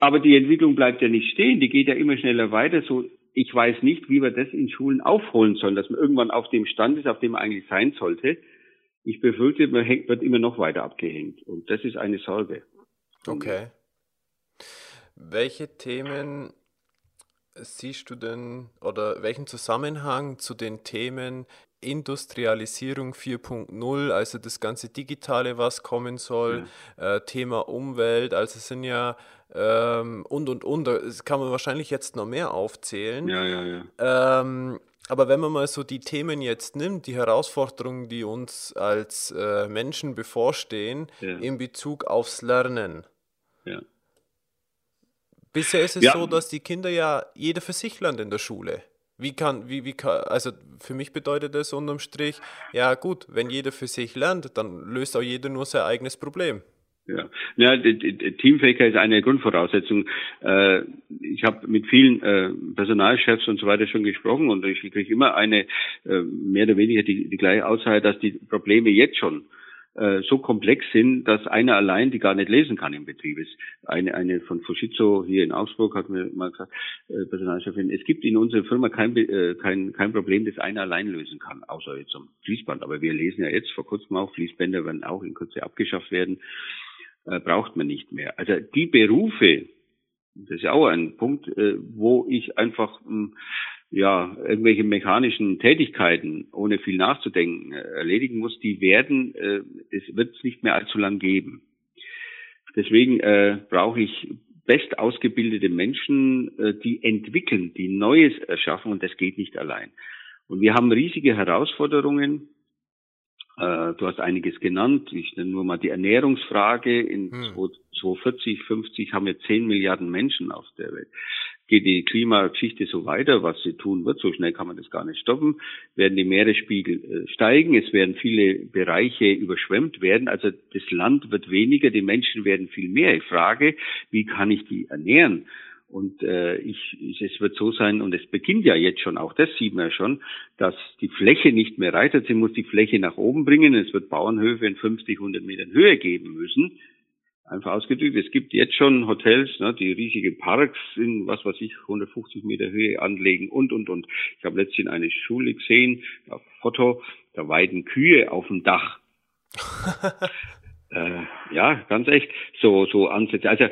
Aber die Entwicklung bleibt ja nicht stehen, die geht ja immer schneller weiter. So, ich weiß nicht, wie wir das in Schulen aufholen sollen, dass man irgendwann auf dem Stand ist, auf dem man eigentlich sein sollte. Ich befürchte, man wird immer noch weiter abgehängt. Und das ist eine Sorge. Okay. Welche Themen siehst du denn oder welchen Zusammenhang zu den Themen Industrialisierung 4.0, also das ganze Digitale, was kommen soll, ja. äh, Thema Umwelt, also es sind ja ähm, und und und, das kann man wahrscheinlich jetzt noch mehr aufzählen. Ja, ja, ja. Ähm, aber wenn man mal so die Themen jetzt nimmt, die Herausforderungen, die uns als äh, Menschen bevorstehen, ja. in Bezug aufs Lernen. Ja. Bisher ist es ja. so, dass die Kinder ja jeder für sich lernt in der Schule. Wie kann, wie, wie kann, also für mich bedeutet das unterm Strich, ja gut, wenn jeder für sich lernt, dann löst auch jeder nur sein eigenes Problem. Ja, ja Teamfähigkeit ist eine Grundvoraussetzung. Äh, ich habe mit vielen äh, Personalchefs und so weiter schon gesprochen und ich kriege immer eine äh, mehr oder weniger die, die gleiche Aussage, dass die Probleme jetzt schon äh, so komplex sind, dass einer allein die gar nicht lesen kann im Betrieb. Ist eine, eine von Fushizo hier in Augsburg hat mir mal gesagt, äh, Personalchefin, es gibt in unserer Firma kein, äh, kein, kein Problem, das einer allein lösen kann, außer jetzt am Fließband. Aber wir lesen ja jetzt vor kurzem auch, Fließbänder werden auch in Kürze abgeschafft werden, äh, braucht man nicht mehr. Also die Berufe, das ist ja auch ein Punkt, äh, wo ich einfach mh, hm, ja, irgendwelche mechanischen Tätigkeiten, ohne viel nachzudenken, äh, erledigen muss, die werden, äh, es wird es nicht mehr allzu lang geben. Deswegen äh, brauche ich best ausgebildete Menschen, äh, die entwickeln, die Neues erschaffen und das geht nicht allein. Und wir haben riesige Herausforderungen. Äh, du hast einiges genannt. Ich nenne nur mal die Ernährungsfrage. In hm. 2040, 50 haben wir 10 Milliarden Menschen auf der Welt geht die Klimageschichte so weiter, was sie tun wird, so schnell kann man das gar nicht stoppen, werden die Meeresspiegel äh, steigen, es werden viele Bereiche überschwemmt werden, also das Land wird weniger, die Menschen werden viel mehr. Ich frage, wie kann ich die ernähren? Und äh, ich, es wird so sein, und es beginnt ja jetzt schon, auch das sieht man ja schon, dass die Fläche nicht mehr reitet. Sie muss die Fläche nach oben bringen. Es wird Bauernhöfe in 50, 100 Metern Höhe geben müssen. Einfach ausgedrückt, es gibt jetzt schon Hotels, ne, die riesige Parks in, was weiß ich, 150 Meter Höhe anlegen und, und, und. Ich habe letztens eine Schule gesehen, auf Foto, da weiden Kühe auf dem Dach. äh, ja, ganz echt, so, so Ansätze. Also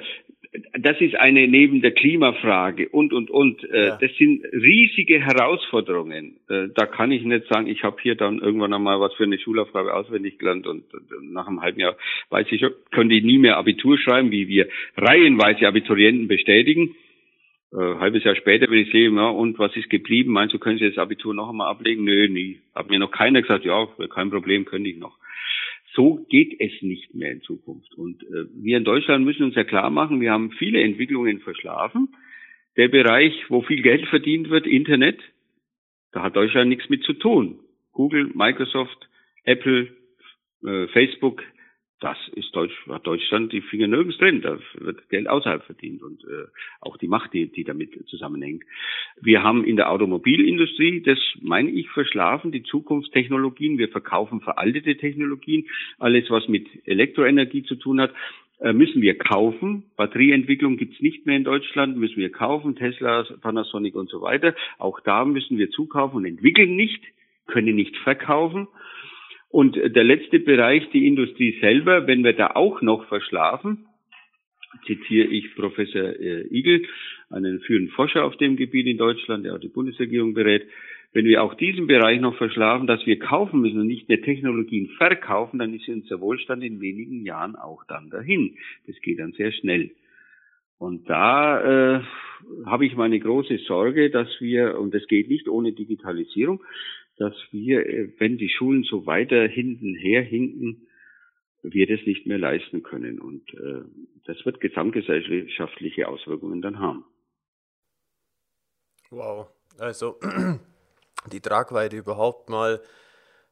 das ist eine neben der Klimafrage und und und. Äh, ja. Das sind riesige Herausforderungen. Äh, da kann ich nicht sagen, ich habe hier dann irgendwann einmal was für eine Schulaufgabe auswendig gelernt und, und nach einem halben Jahr weiß ich, könnte ich nie mehr Abitur schreiben, wie wir reihenweise Abiturienten bestätigen. Äh, halbes Jahr später, wenn ich sehe, ja, und was ist geblieben? Meinst du, können Sie das Abitur noch einmal ablegen? Nö, nie. Hat mir noch keiner gesagt, ja, kein Problem, könnte ich noch. So geht es nicht mehr in Zukunft. Und äh, wir in Deutschland müssen uns ja klar machen, wir haben viele Entwicklungen verschlafen. Der Bereich, wo viel Geld verdient wird, Internet, da hat Deutschland nichts mit zu tun. Google, Microsoft, Apple, äh, Facebook, das ist Deutsch, hat Deutschland die Finger nirgends drin. Da wird Geld außerhalb verdient und äh, auch die Macht, die, die damit zusammenhängt. Wir haben in der Automobilindustrie, das meine ich, verschlafen, die Zukunftstechnologien. Wir verkaufen veraltete Technologien. Alles, was mit Elektroenergie zu tun hat, äh, müssen wir kaufen. Batterieentwicklung gibt's nicht mehr in Deutschland, müssen wir kaufen. Tesla, Panasonic und so weiter. Auch da müssen wir zukaufen und entwickeln nicht, können nicht verkaufen. Und der letzte Bereich, die Industrie selber, wenn wir da auch noch verschlafen, zitiere ich Professor äh, Igel, einen führenden Forscher auf dem Gebiet in Deutschland, der auch die Bundesregierung berät, wenn wir auch diesen Bereich noch verschlafen, dass wir kaufen müssen und nicht mehr Technologien verkaufen, dann ist unser Wohlstand in wenigen Jahren auch dann dahin. Das geht dann sehr schnell. Und da äh, habe ich meine große Sorge, dass wir, und das geht nicht ohne Digitalisierung, dass wir, äh, wenn die Schulen so weiter hinten herhinken, wir das nicht mehr leisten können. Und äh, das wird gesamtgesellschaftliche Auswirkungen dann haben. Wow, also die Tragweite überhaupt mal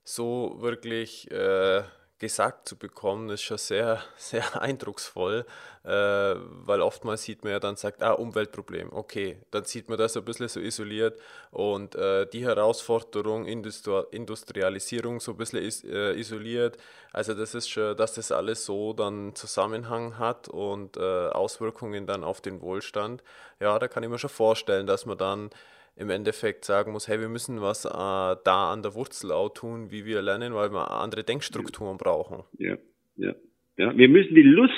so wirklich äh, gesagt zu bekommen, ist schon sehr, sehr eindrucksvoll, äh, weil oftmals sieht man ja dann, sagt, ah, Umweltproblem, okay, dann sieht man das ein bisschen so isoliert und äh, die Herausforderung, Industri Industrialisierung so ein bisschen is äh, isoliert, also das ist schon, dass das alles so dann Zusammenhang hat und äh, Auswirkungen dann auf den Wohlstand, ja, da kann ich mir schon vorstellen, dass man dann im Endeffekt sagen muss, hey, wir müssen was äh, da an der Wurzel auch tun, wie wir lernen, weil wir andere Denkstrukturen brauchen. Ja, ja, ja. Wir müssen die Lust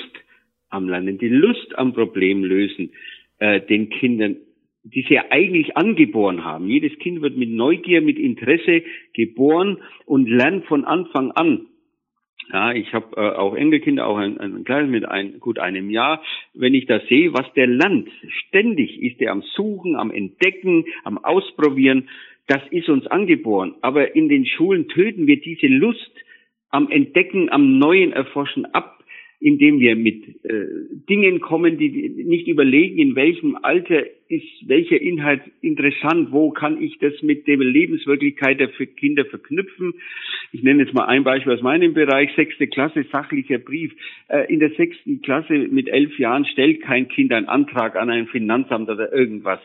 am Lernen, die Lust am Problem lösen, äh, den Kindern, die sie ja eigentlich angeboren haben. Jedes Kind wird mit Neugier, mit Interesse geboren und lernt von Anfang an. Ja, ich habe äh, auch Enkelkinder, auch ein, ein kleines mit ein, gut einem Jahr. Wenn ich das sehe, was der lernt, ständig ist er am Suchen, am Entdecken, am Ausprobieren. Das ist uns angeboren. Aber in den Schulen töten wir diese Lust am Entdecken, am Neuen erforschen ab indem wir mit äh, Dingen kommen, die nicht überlegen, in welchem Alter ist welcher Inhalt interessant, wo kann ich das mit der Lebenswirklichkeit der Kinder verknüpfen. Ich nenne jetzt mal ein Beispiel aus meinem Bereich, sechste Klasse, sachlicher Brief. Äh, in der sechsten Klasse mit elf Jahren stellt kein Kind einen Antrag an ein Finanzamt oder irgendwas.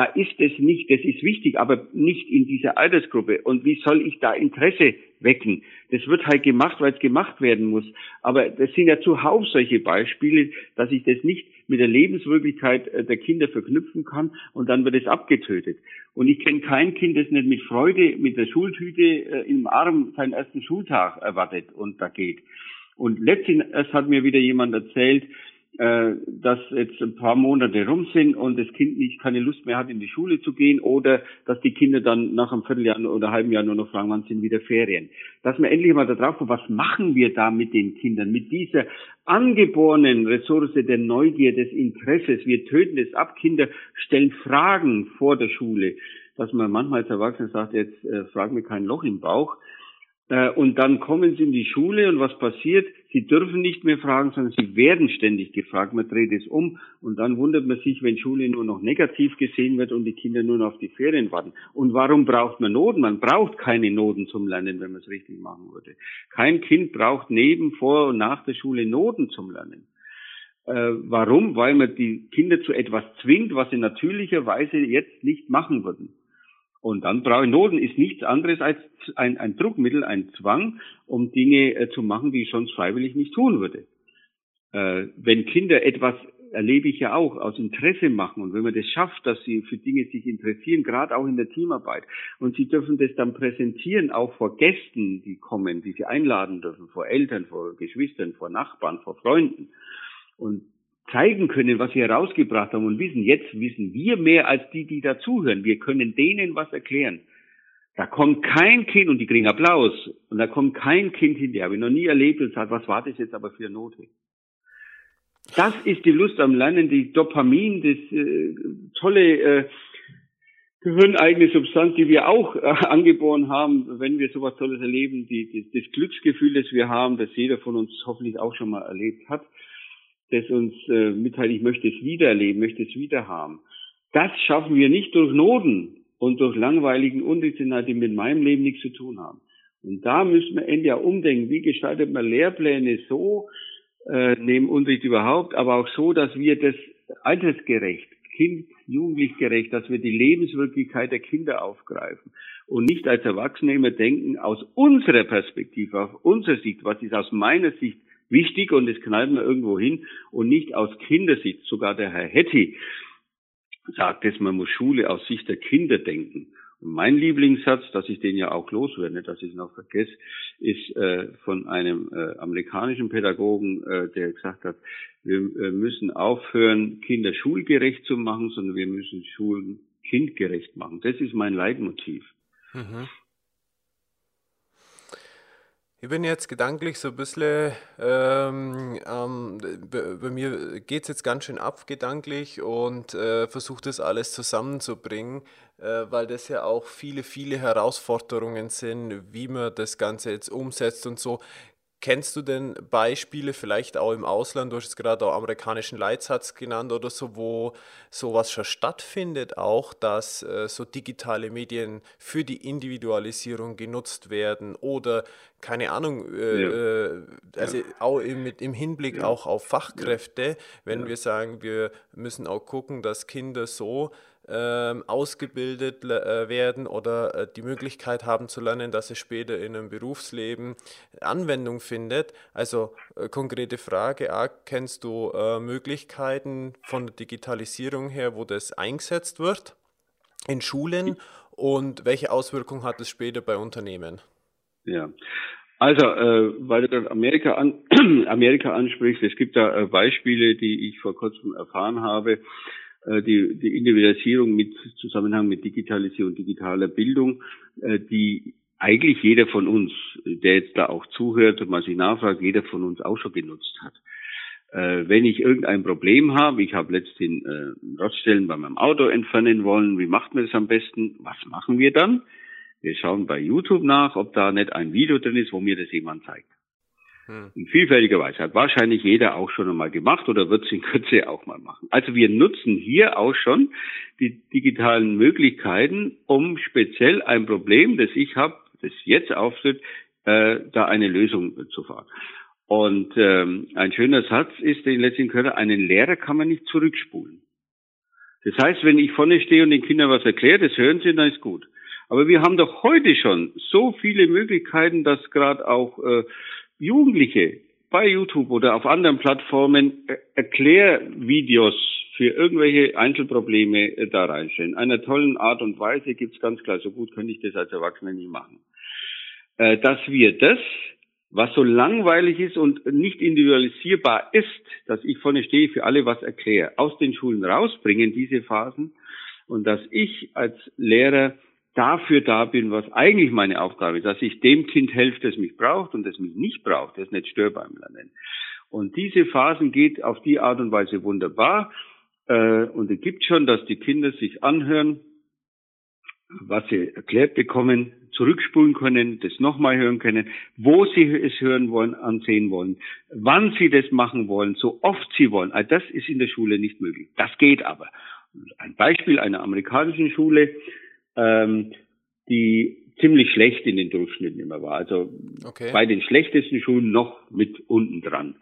Da ist es nicht, das ist wichtig, aber nicht in dieser Altersgruppe. Und wie soll ich da Interesse wecken? Das wird halt gemacht, weil es gemacht werden muss. Aber das sind ja zuhauf solche Beispiele, dass ich das nicht mit der Lebenswirklichkeit äh, der Kinder verknüpfen kann und dann wird es abgetötet. Und ich kenne kein Kind, das nicht mit Freude, mit der Schultüte äh, im Arm seinen ersten Schultag erwartet und da geht. Und letztens hat mir wieder jemand erzählt, äh, dass jetzt ein paar Monate rum sind und das Kind nicht keine Lust mehr hat, in die Schule zu gehen oder dass die Kinder dann nach einem Vierteljahr oder einem halben Jahr nur noch fragen, wann sind wieder Ferien. Dass wir endlich mal da drauf kommen, was machen wir da mit den Kindern, mit dieser angeborenen Ressource der Neugier, des Interesses. Wir töten es ab. Kinder stellen Fragen vor der Schule. Dass man manchmal als Erwachsener sagt, jetzt äh, frag mir kein Loch im Bauch. Äh, und dann kommen sie in die Schule und was passiert? Sie dürfen nicht mehr fragen, sondern sie werden ständig gefragt. Man dreht es um und dann wundert man sich, wenn Schule nur noch negativ gesehen wird und die Kinder nur noch auf die Ferien warten. Und warum braucht man Noten? Man braucht keine Noten zum Lernen, wenn man es richtig machen würde. Kein Kind braucht neben, vor und nach der Schule Noten zum Lernen. Äh, warum? Weil man die Kinder zu etwas zwingt, was sie natürlicherweise jetzt nicht machen würden. Und dann brauche ich Noten ist nichts anderes als ein, ein Druckmittel, ein Zwang, um Dinge äh, zu machen, die ich sonst freiwillig nicht tun würde. Äh, wenn Kinder etwas erlebe ich ja auch, aus Interesse machen. Und wenn man das schafft, dass sie für Dinge sich interessieren, gerade auch in der Teamarbeit, und sie dürfen das dann präsentieren, auch vor Gästen, die kommen, die sie einladen dürfen, vor Eltern, vor Geschwistern, vor Nachbarn, vor Freunden. Und zeigen können, was wir herausgebracht haben und wissen, jetzt wissen wir mehr als die, die dazuhören. Wir können denen was erklären. Da kommt kein Kind und die kriegen Applaus und da kommt kein Kind hinterher. Habe ich noch nie erlebt und sagt, was war das jetzt aber für eine Note? Das ist die Lust am Lernen, die Dopamin, das äh, tolle äh, gehirneigene Substanz, die wir auch äh, angeboren haben, wenn wir sowas Tolles erleben, die, die, das Glücksgefühl, das wir haben, das jeder von uns hoffentlich auch schon mal erlebt hat das uns äh, mitteilt, ich möchte es wiedererleben, möchte es wieder haben. Das schaffen wir nicht durch Noten und durch langweiligen Undisziplinen, die mit meinem Leben nichts zu tun haben. Und da müssen wir endlich umdenken. Wie gestaltet man Lehrpläne so, äh, neben Unterricht überhaupt, aber auch so, dass wir das altersgerecht, kind, jugendlich gerecht, dass wir die Lebenswirklichkeit der Kinder aufgreifen und nicht als Erwachsene immer denken, aus unserer Perspektive, aus unserer Sicht, was ist aus meiner Sicht wichtig und das knallt man irgendwo hin und nicht aus Kindersicht. Sogar der Herr Hetty sagt es, man muss Schule aus Sicht der Kinder denken. Und mein Lieblingssatz, dass ich den ja auch loswerde, nicht, dass ich ihn auch vergesse, ist äh, von einem äh, amerikanischen Pädagogen, äh, der gesagt hat, wir äh, müssen aufhören, Kinder schulgerecht zu machen, sondern wir müssen Schulen kindgerecht machen. Das ist mein Leitmotiv. Mhm. Ich bin jetzt gedanklich so ein bisschen, ähm, ähm, bei, mir geht es jetzt ganz schön ab gedanklich und äh, versuche das alles zusammenzubringen, äh, weil das ja auch viele, viele Herausforderungen sind, wie man das Ganze jetzt umsetzt und so. Kennst du denn Beispiele, vielleicht auch im Ausland, du hast es gerade auch amerikanischen Leitsatz genannt oder so, wo sowas schon stattfindet, auch dass äh, so digitale Medien für die Individualisierung genutzt werden oder keine Ahnung, äh, ja. Äh, also ja. auch im, im Hinblick ja. auch auf Fachkräfte, wenn wir sagen, wir müssen auch gucken, dass Kinder so ähm, ausgebildet äh, werden oder äh, die Möglichkeit haben zu lernen, dass es später in einem Berufsleben Anwendung findet. Also äh, konkrete Frage, A, kennst du Möglichkeiten von der Digitalisierung her, wo das eingesetzt wird in Schulen und welche Auswirkungen hat es später bei Unternehmen? Ja, also, äh, weil du gerade Amerika, an, Amerika ansprichst, es gibt da äh, Beispiele, die ich vor kurzem erfahren habe. Äh, die, die Individualisierung mit Zusammenhang mit Digitalisierung, digitaler Bildung, äh, die eigentlich jeder von uns, der jetzt da auch zuhört und mal sich nachfragt, jeder von uns auch schon genutzt hat. Äh, wenn ich irgendein Problem habe, ich habe letztens äh, Roststellen bei meinem Auto entfernen wollen, wie macht man das am besten? Was machen wir dann? Wir schauen bei YouTube nach, ob da nicht ein Video drin ist, wo mir das jemand zeigt. Hm. In vielfältiger Weise. Hat wahrscheinlich jeder auch schon einmal gemacht oder wird es in Kürze auch mal machen. Also wir nutzen hier auch schon die digitalen Möglichkeiten, um speziell ein Problem, das ich habe, das jetzt auftritt, äh, da eine Lösung zu fahren. Und ähm, ein schöner Satz ist, den letzten Körper, einen Lehrer kann man nicht zurückspulen. Das heißt, wenn ich vorne stehe und den Kindern was erkläre, das hören sie, dann ist gut. Aber wir haben doch heute schon so viele Möglichkeiten, dass gerade auch äh, Jugendliche bei YouTube oder auf anderen Plattformen Erklärvideos für irgendwelche Einzelprobleme äh, da reinstellen. Einer tollen Art und Weise gibt's ganz klar. So gut könnte ich das als Erwachsener nie machen. Äh, dass wir das was so langweilig ist und nicht individualisierbar ist, dass ich vorne stehe, für alle was erkläre, aus den Schulen rausbringen, diese Phasen, und dass ich als Lehrer dafür da bin, was eigentlich meine Aufgabe ist, dass ich dem Kind helfe, das mich braucht und das mich nicht braucht, das nicht stört beim Lernen. Und diese Phasen geht auf die Art und Weise wunderbar. Äh, und es gibt schon, dass die Kinder sich anhören, was sie erklärt bekommen, zurückspulen können, das nochmal hören können, wo sie es hören wollen, ansehen wollen, wann sie das machen wollen, so oft sie wollen. Das ist in der Schule nicht möglich. Das geht aber. Ein Beispiel einer amerikanischen Schule, ähm, die ziemlich schlecht in den Durchschnitten immer war. Also okay. bei den schlechtesten Schulen noch mit unten dran.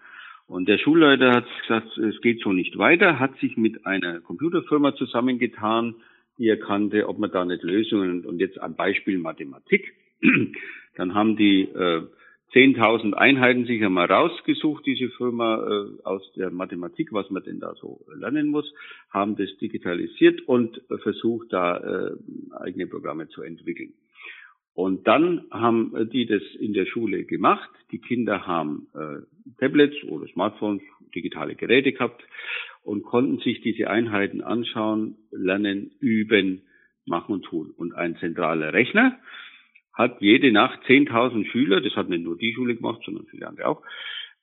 Und der Schulleiter hat gesagt, es geht so nicht weiter, hat sich mit einer Computerfirma zusammengetan, die erkannte, ob man da nicht Lösungen, und jetzt ein Beispiel Mathematik, dann haben die äh, 10.000 Einheiten sich einmal rausgesucht, diese Firma äh, aus der Mathematik, was man denn da so lernen muss, haben das digitalisiert und äh, versucht, da äh, eigene Programme zu entwickeln. Und dann haben die das in der Schule gemacht. Die Kinder haben äh, Tablets oder Smartphones, digitale Geräte gehabt und konnten sich diese Einheiten anschauen, lernen, üben, machen und tun. Und ein zentraler Rechner, hat jede Nacht 10.000 Schüler, das hat nicht nur die Schule gemacht, sondern viele andere auch,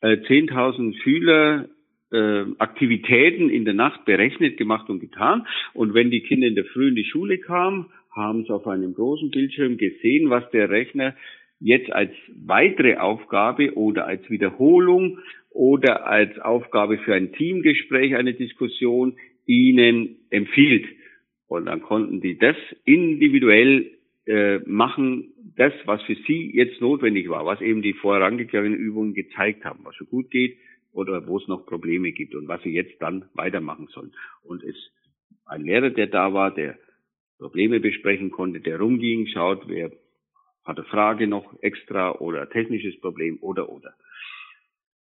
äh, 10.000 Schüler äh, Aktivitäten in der Nacht berechnet, gemacht und getan. Und wenn die Kinder in der Früh in die Schule kamen, haben sie auf einem großen Bildschirm gesehen, was der Rechner jetzt als weitere Aufgabe oder als Wiederholung oder als Aufgabe für ein Teamgespräch, eine Diskussion ihnen empfiehlt. Und dann konnten die das individuell äh, machen, das, was für sie jetzt notwendig war, was eben die vorangegangenen Übungen gezeigt haben, was so gut geht oder wo es noch Probleme gibt und was sie jetzt dann weitermachen sollen. Und es ein Lehrer, der da war, der Probleme besprechen konnte, der rumging, schaut, wer hat eine Frage noch extra oder ein technisches Problem oder oder.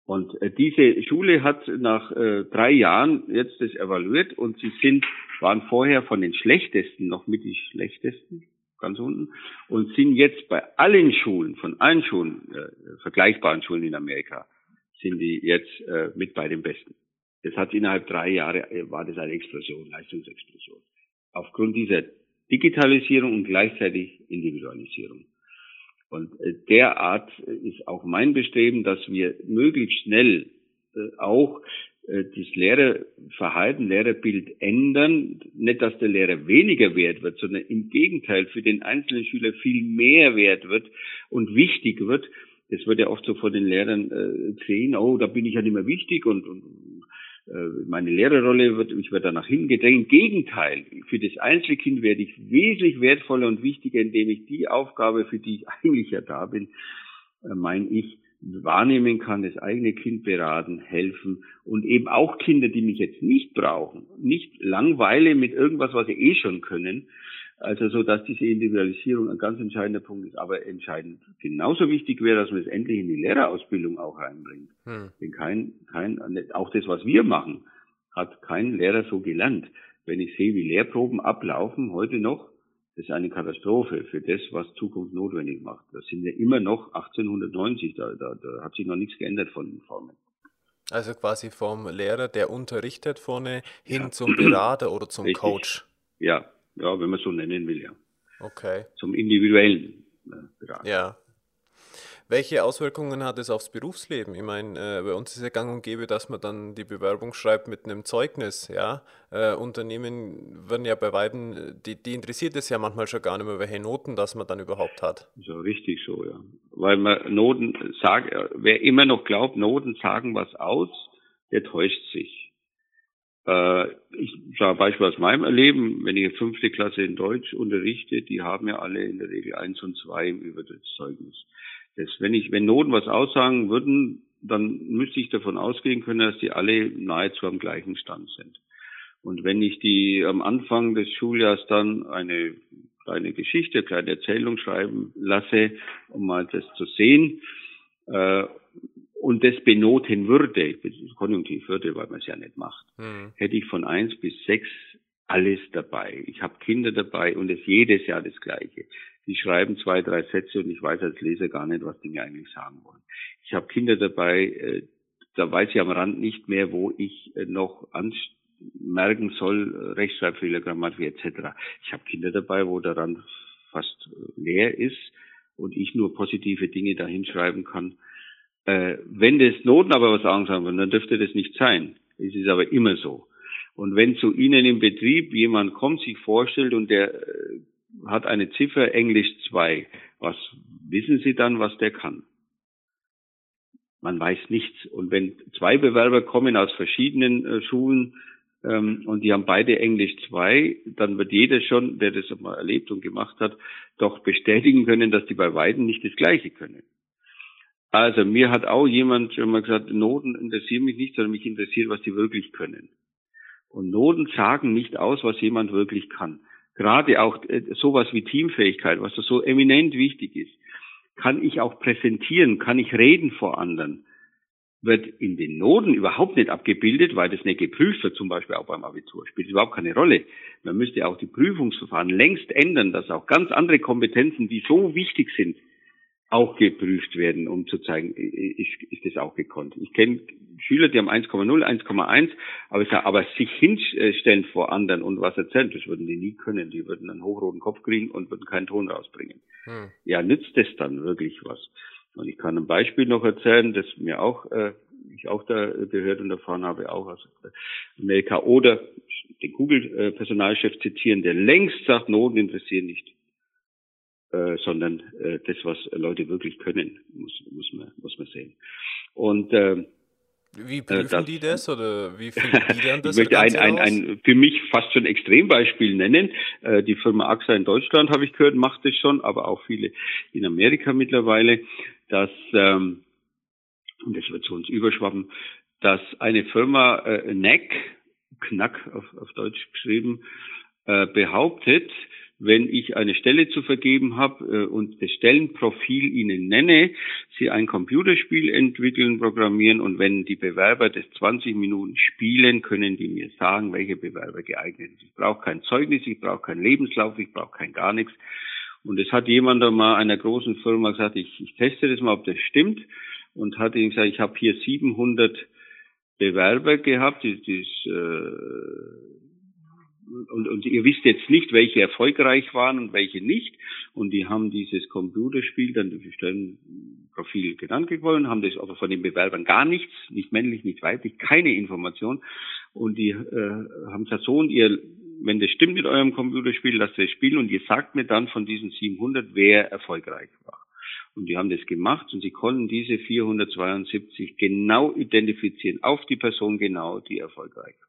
Und äh, diese Schule hat nach äh, drei Jahren jetzt das evaluiert und sie sind, waren vorher von den schlechtesten noch mit die schlechtesten ganz unten, und sind jetzt bei allen Schulen, von allen Schulen, äh, vergleichbaren Schulen in Amerika, sind die jetzt äh, mit bei den Besten. Das hat innerhalb drei Jahre, äh, war das eine Explosion, Leistungsexplosion. Aufgrund dieser Digitalisierung und gleichzeitig Individualisierung. Und äh, derart ist auch mein Bestreben, dass wir möglichst schnell äh, auch äh, das Lehrerverhalten, Lehrerbild ändern. Nicht, dass der Lehrer weniger wert wird, sondern im Gegenteil für den einzelnen Schüler viel mehr wert wird und wichtig wird. Das wird ja oft so vor den Lehrern äh, gesehen, oh, da bin ich ja nicht mehr wichtig und, und äh, meine Lehrerrolle wird, ich werde da nach hinten gedrängt. Im Gegenteil, für das Einzelkind werde ich wesentlich wertvoller und wichtiger, indem ich die Aufgabe, für die ich eigentlich ja da bin, äh, meine ich, wahrnehmen kann, das eigene Kind beraten, helfen und eben auch Kinder, die mich jetzt nicht brauchen, nicht langweile mit irgendwas, was sie eh schon können. Also so, dass diese Individualisierung ein ganz entscheidender Punkt ist, aber entscheidend genauso wichtig wäre, dass man es endlich in die Lehrerausbildung auch reinbringt. Hm. Denn kein, kein, auch das, was wir machen, hat kein Lehrer so gelernt. Wenn ich sehe, wie Lehrproben ablaufen heute noch, das ist eine Katastrophe für das, was Zukunft notwendig macht. Das sind wir immer noch 1890, da, da, da hat sich noch nichts geändert von den Formen. Also quasi vom Lehrer, der unterrichtet vorne, hin ja. zum Berater oder zum Richtig. Coach. Ja, ja, wenn man so nennen will, ja. Okay. Zum individuellen äh, Berater. Ja, welche Auswirkungen hat es aufs Berufsleben? Ich meine, äh, bei uns ist ja gang und gäbe, dass man dann die Bewerbung schreibt mit einem Zeugnis. Ja? Äh, Unternehmen werden ja bei beiden, die, die interessiert es ja manchmal schon gar nicht mehr, welche Noten das man dann überhaupt hat. So richtig so, ja. Weil man Noten sagt, wer immer noch glaubt, Noten sagen was aus, der täuscht sich. Äh, ich sage Beispiel aus meinem Erleben, wenn ich fünfte Klasse in Deutsch unterrichte, die haben ja alle in der Regel eins und zwei im Übertrittszeugnis. Das, wenn ich, wenn Noten was aussagen würden, dann müsste ich davon ausgehen können, dass die alle nahezu am gleichen Stand sind. Und wenn ich die am Anfang des Schuljahrs dann eine kleine Geschichte, kleine Erzählung schreiben lasse, um mal das zu sehen, äh, und das benoten würde, konjunktiv würde, weil man es ja nicht macht, mhm. hätte ich von eins bis sechs alles dabei. Ich habe Kinder dabei und es jedes Jahr das Gleiche. Die schreiben zwei, drei Sätze und ich weiß als Leser gar nicht, was die mir eigentlich sagen wollen. Ich habe Kinder dabei, äh, da weiß ich am Rand nicht mehr, wo ich äh, noch anmerken soll, äh, Rechtschreibfehler, Grammatik etc. Ich habe Kinder dabei, wo der Rand fast leer ist und ich nur positive Dinge dahin schreiben kann. Wenn das Noten aber was sagen sollen, dann dürfte das nicht sein. Es ist aber immer so. Und wenn zu Ihnen im Betrieb jemand kommt, sich vorstellt und der hat eine Ziffer Englisch 2, was wissen Sie dann, was der kann? Man weiß nichts. Und wenn zwei Bewerber kommen aus verschiedenen äh, Schulen ähm, und die haben beide Englisch 2, dann wird jeder schon, der das mal erlebt und gemacht hat, doch bestätigen können, dass die bei beiden nicht das Gleiche können. Also mir hat auch jemand schon mal gesagt, Noten interessieren mich nicht, sondern mich interessiert, was die wirklich können. Und Noten sagen nicht aus, was jemand wirklich kann. Gerade auch äh, sowas wie Teamfähigkeit, was so eminent wichtig ist, kann ich auch präsentieren, kann ich reden vor anderen, wird in den Noten überhaupt nicht abgebildet, weil das nicht geprüft wird, zum Beispiel auch beim Abitur. Spielt überhaupt keine Rolle. Man müsste auch die Prüfungsverfahren längst ändern, dass auch ganz andere Kompetenzen, die so wichtig sind, auch geprüft werden, um zu zeigen, ist, ist das auch gekonnt. Ich kenne Schüler, die haben 1,0, 1,1, aber, aber sich hinstellen vor anderen und was erzählen, das würden die nie können. Die würden einen hochroten Kopf kriegen und würden keinen Ton rausbringen. Hm. Ja, nützt das dann wirklich was? Und ich kann ein Beispiel noch erzählen, das mir auch, äh, ich auch da gehört und erfahren habe, auch aus Amerika. Oder den Google-Personalchef zitieren, der längst sagt, Noten interessieren nicht. Äh, sondern äh, das, was Leute wirklich können, muss, muss, man, muss man sehen. Und äh, wie prüfen das, die das oder wie finden die dann das? ich möchte ein, ein, ein für mich fast schon Extrembeispiel nennen. Äh, die Firma AXA in Deutschland, habe ich gehört, macht das schon, aber auch viele in Amerika mittlerweile, dass, ähm, und das wird zu uns überschwappen, dass eine Firma äh, NAC, Knack auf, auf Deutsch geschrieben, äh, behauptet, wenn ich eine Stelle zu vergeben habe äh, und das Stellenprofil Ihnen nenne, Sie ein Computerspiel entwickeln, programmieren und wenn die Bewerber das 20 Minuten spielen, können die mir sagen, welche Bewerber geeignet sind. Ich brauche kein Zeugnis, ich brauche keinen Lebenslauf, ich brauche kein gar nichts. Und es hat jemand einmal einer großen Firma gesagt, ich, ich teste das mal, ob das stimmt und hat ihnen gesagt, ich habe hier 700 Bewerber gehabt, das, das äh, und, und ihr wisst jetzt nicht, welche erfolgreich waren und welche nicht. Und die haben dieses Computerspiel dann durch Stellenprofil genannt gewollt, haben das aber von den Bewerbern gar nichts, nicht männlich, nicht weiblich, keine Information. Und die äh, haben gesagt, so und ihr, wenn das stimmt mit eurem Computerspiel, lasst es spielen und ihr sagt mir dann von diesen 700, wer erfolgreich war. Und die haben das gemacht und sie konnten diese 472 genau identifizieren, auf die Person genau, die erfolgreich war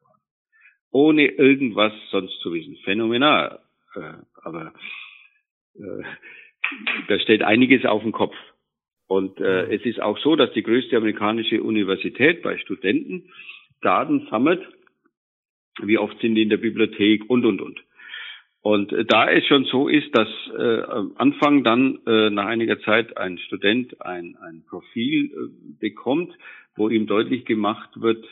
ohne irgendwas sonst zu wissen. Phänomenal. Äh, aber äh, da steht einiges auf dem Kopf. Und äh, es ist auch so, dass die größte amerikanische Universität bei Studenten Daten sammelt. Wie oft sind die in der Bibliothek und, und, und. Und äh, da es schon so ist, dass äh, am Anfang dann äh, nach einiger Zeit ein Student ein, ein Profil äh, bekommt, wo ihm deutlich gemacht wird,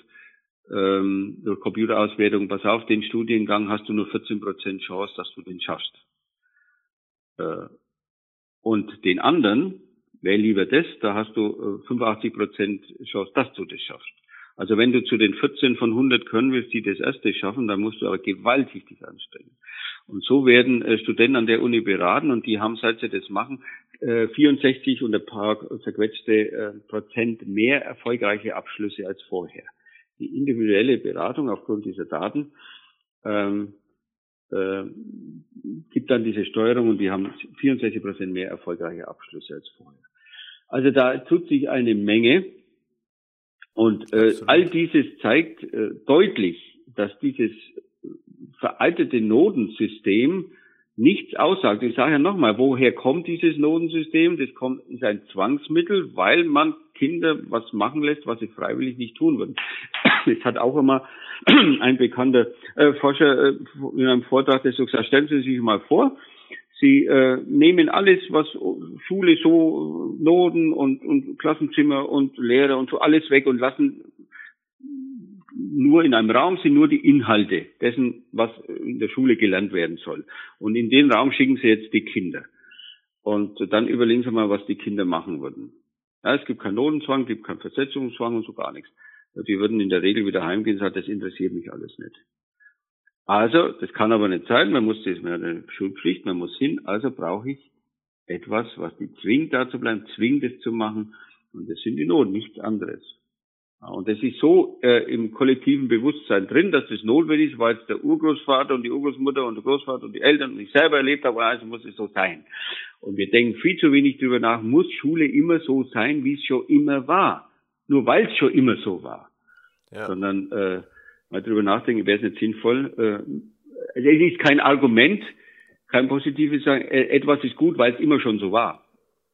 ähm, durch Computerauswertung, pass auf, den Studiengang hast du nur 14 Prozent Chance, dass du den schaffst. Äh, und den anderen, wähl lieber das, da hast du äh, 85 Prozent Chance, dass du das schaffst. Also wenn du zu den 14 von 100 können willst, die das erste schaffen, dann musst du aber gewaltig dich anstrengen. Und so werden äh, Studenten an der Uni beraten und die haben, seit sie das machen, äh, 64 und ein paar zerquetschte äh, Prozent mehr erfolgreiche Abschlüsse als vorher die individuelle Beratung aufgrund dieser Daten ähm, äh, gibt dann diese Steuerung und die haben 64 Prozent mehr erfolgreiche Abschlüsse als vorher. Also da tut sich eine Menge und äh, all dieses zeigt äh, deutlich, dass dieses veraltete Nodensystem nichts aussagt. Ich sage ja nochmal, woher kommt dieses Nodensystem? Das kommt, ist ein Zwangsmittel, weil man Kinder was machen lässt, was sie freiwillig nicht tun würden. Es hat auch immer ein bekannter äh, Forscher äh, in einem Vortrag der so gesagt, stellen Sie sich mal vor, Sie äh, nehmen alles, was Schule so, Noten und, und Klassenzimmer und Lehrer und so alles weg und lassen nur in einem Raum sind nur die Inhalte dessen, was in der Schule gelernt werden soll. Und in den Raum schicken sie jetzt die Kinder. Und dann überlegen Sie mal, was die Kinder machen würden. Ja, es gibt keinen Notenzwang, gibt keinen Versetzungszwang und so gar nichts. Die würden in der Regel wieder heimgehen und sagen, das interessiert mich alles nicht. Also, das kann aber nicht sein, man muss das, man hat eine Schulpflicht, man muss hin, also brauche ich etwas, was die zwingt, da zu bleiben, zwingt es zu machen, und das sind die Noten, nichts anderes. Und das ist so äh, im kollektiven Bewusstsein drin, dass das notwendig ist, weil es der Urgroßvater und die Urgroßmutter und der Großvater und die Eltern und ich selber erlebt habe, also muss es so sein. Und wir denken viel zu wenig darüber nach, muss Schule immer so sein, wie es schon immer war. Nur weil es schon immer so war. Ja. Sondern äh, mal darüber nachdenken, wäre es nicht sinnvoll. Äh, es ist kein Argument, kein positives sagen, äh, etwas ist gut, weil es immer schon so war.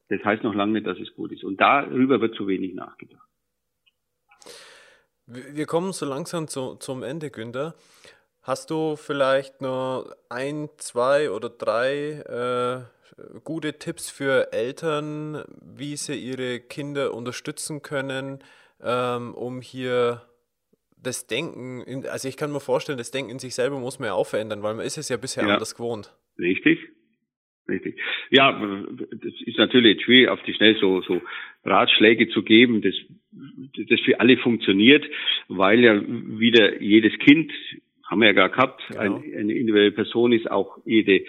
Das heißt noch lange nicht, dass es gut ist. Und darüber wird zu wenig nachgedacht. Wir kommen so langsam zu, zum Ende, Günther. Hast du vielleicht nur ein, zwei oder drei äh, gute Tipps für Eltern, wie sie ihre Kinder unterstützen können, ähm, um hier das Denken, in, also ich kann mir vorstellen, das Denken in sich selber muss man ja auch verändern, weil man ist es ja bisher ja, anders gewohnt. Richtig, richtig. Ja, das ist natürlich schwierig, auf die schnell so, so Ratschläge zu geben, das, das für alle funktioniert, weil ja wieder jedes Kind haben wir ja gar gehabt. Genau. Ein, eine individuelle Person ist auch jede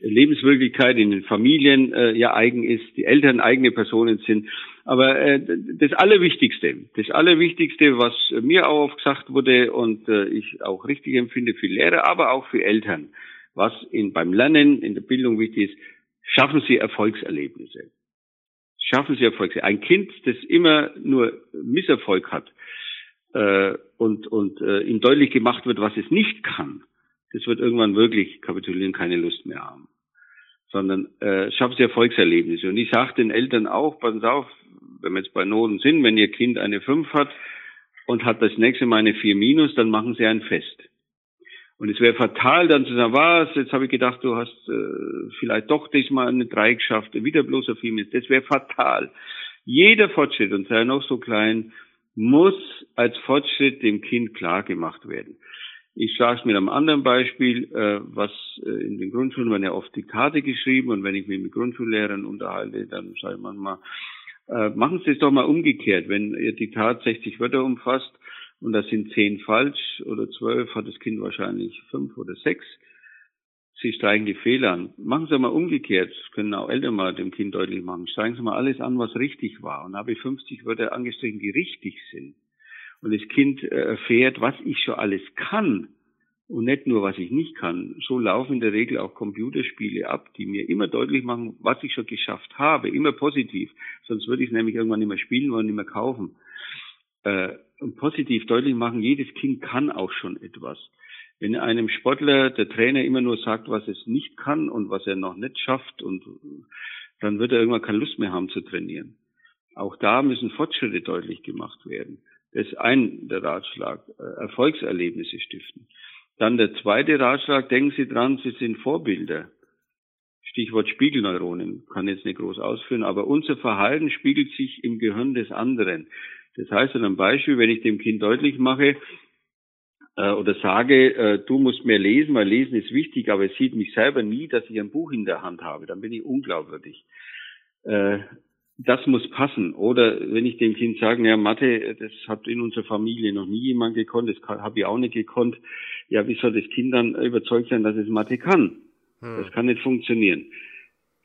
Lebenswirklichkeit in den Familien äh, ja eigen ist, die Eltern eigene Personen sind. Aber äh, das Allerwichtigste, das Allerwichtigste, was mir auch oft gesagt wurde und äh, ich auch richtig empfinde für Lehrer, aber auch für Eltern, was in, beim Lernen, in der Bildung wichtig ist, schaffen Sie Erfolgserlebnisse. Schaffen Sie Erfolgserlebnisse. Ein Kind, das immer nur Misserfolg hat, äh, und, und äh, ihm deutlich gemacht wird, was es nicht kann, das wird irgendwann wirklich kapitulieren, keine Lust mehr haben. Sondern äh, schaffen Sie Erfolgserlebnisse. Und ich sage den Eltern auch, Sie auf, wenn wir jetzt bei Noten sind, wenn Ihr Kind eine 5 hat und hat das nächste Mal eine 4 minus, dann machen Sie ein Fest. Und es wäre fatal, dann zu sagen, was, jetzt habe ich gedacht, du hast äh, vielleicht doch diesmal eine 3 geschafft, wieder bloß ein 4 minus. Das wäre fatal. Jeder Fortschritt, und sei er noch so klein, muss als Fortschritt dem Kind klar gemacht werden. Ich sage es mit einem anderen Beispiel, äh, was äh, in den Grundschulen werden ja oft Diktate geschrieben und wenn ich mich mit Grundschullehrern unterhalte, dann sage ich manchmal, äh, machen Sie es doch mal umgekehrt. Wenn Ihr Diktat 60 Wörter umfasst und da sind zehn falsch oder zwölf, hat das Kind wahrscheinlich fünf oder sechs. Sie streichen die Fehler an. Machen Sie mal umgekehrt. Das können auch Eltern mal dem Kind deutlich machen. Streichen Sie mal alles an, was richtig war. Und habe ich 50 Wörter angestrichen, die richtig sind. Und das Kind äh, erfährt, was ich schon alles kann und nicht nur, was ich nicht kann. So laufen in der Regel auch Computerspiele ab, die mir immer deutlich machen, was ich schon geschafft habe, immer positiv. Sonst würde ich es nämlich irgendwann nicht mehr spielen wollen, nicht mehr kaufen. Äh, positiv deutlich machen, jedes Kind kann auch schon etwas. Wenn einem Sportler der Trainer immer nur sagt, was es nicht kann und was er noch nicht schafft, und dann wird er irgendwann keine Lust mehr haben zu trainieren. Auch da müssen Fortschritte deutlich gemacht werden. Das ist ein der Ratschlag. Äh, Erfolgserlebnisse stiften. Dann der zweite Ratschlag, denken Sie dran, Sie sind Vorbilder. Stichwort Spiegelneuronen, kann jetzt nicht groß ausführen, aber unser Verhalten spiegelt sich im Gehirn des anderen. Das heißt, an einem Beispiel, wenn ich dem Kind deutlich mache, äh, oder sage, äh, du musst mehr lesen, weil Lesen ist wichtig, aber es sieht mich selber nie, dass ich ein Buch in der Hand habe, dann bin ich unglaubwürdig. Äh, das muss passen. Oder wenn ich dem Kind sage, ja, Mathe, das hat in unserer Familie noch nie jemand gekonnt, das habe ich auch nicht gekonnt. Ja, wie soll das Kind dann überzeugt sein, dass es Mathe kann? Hm. Das kann nicht funktionieren.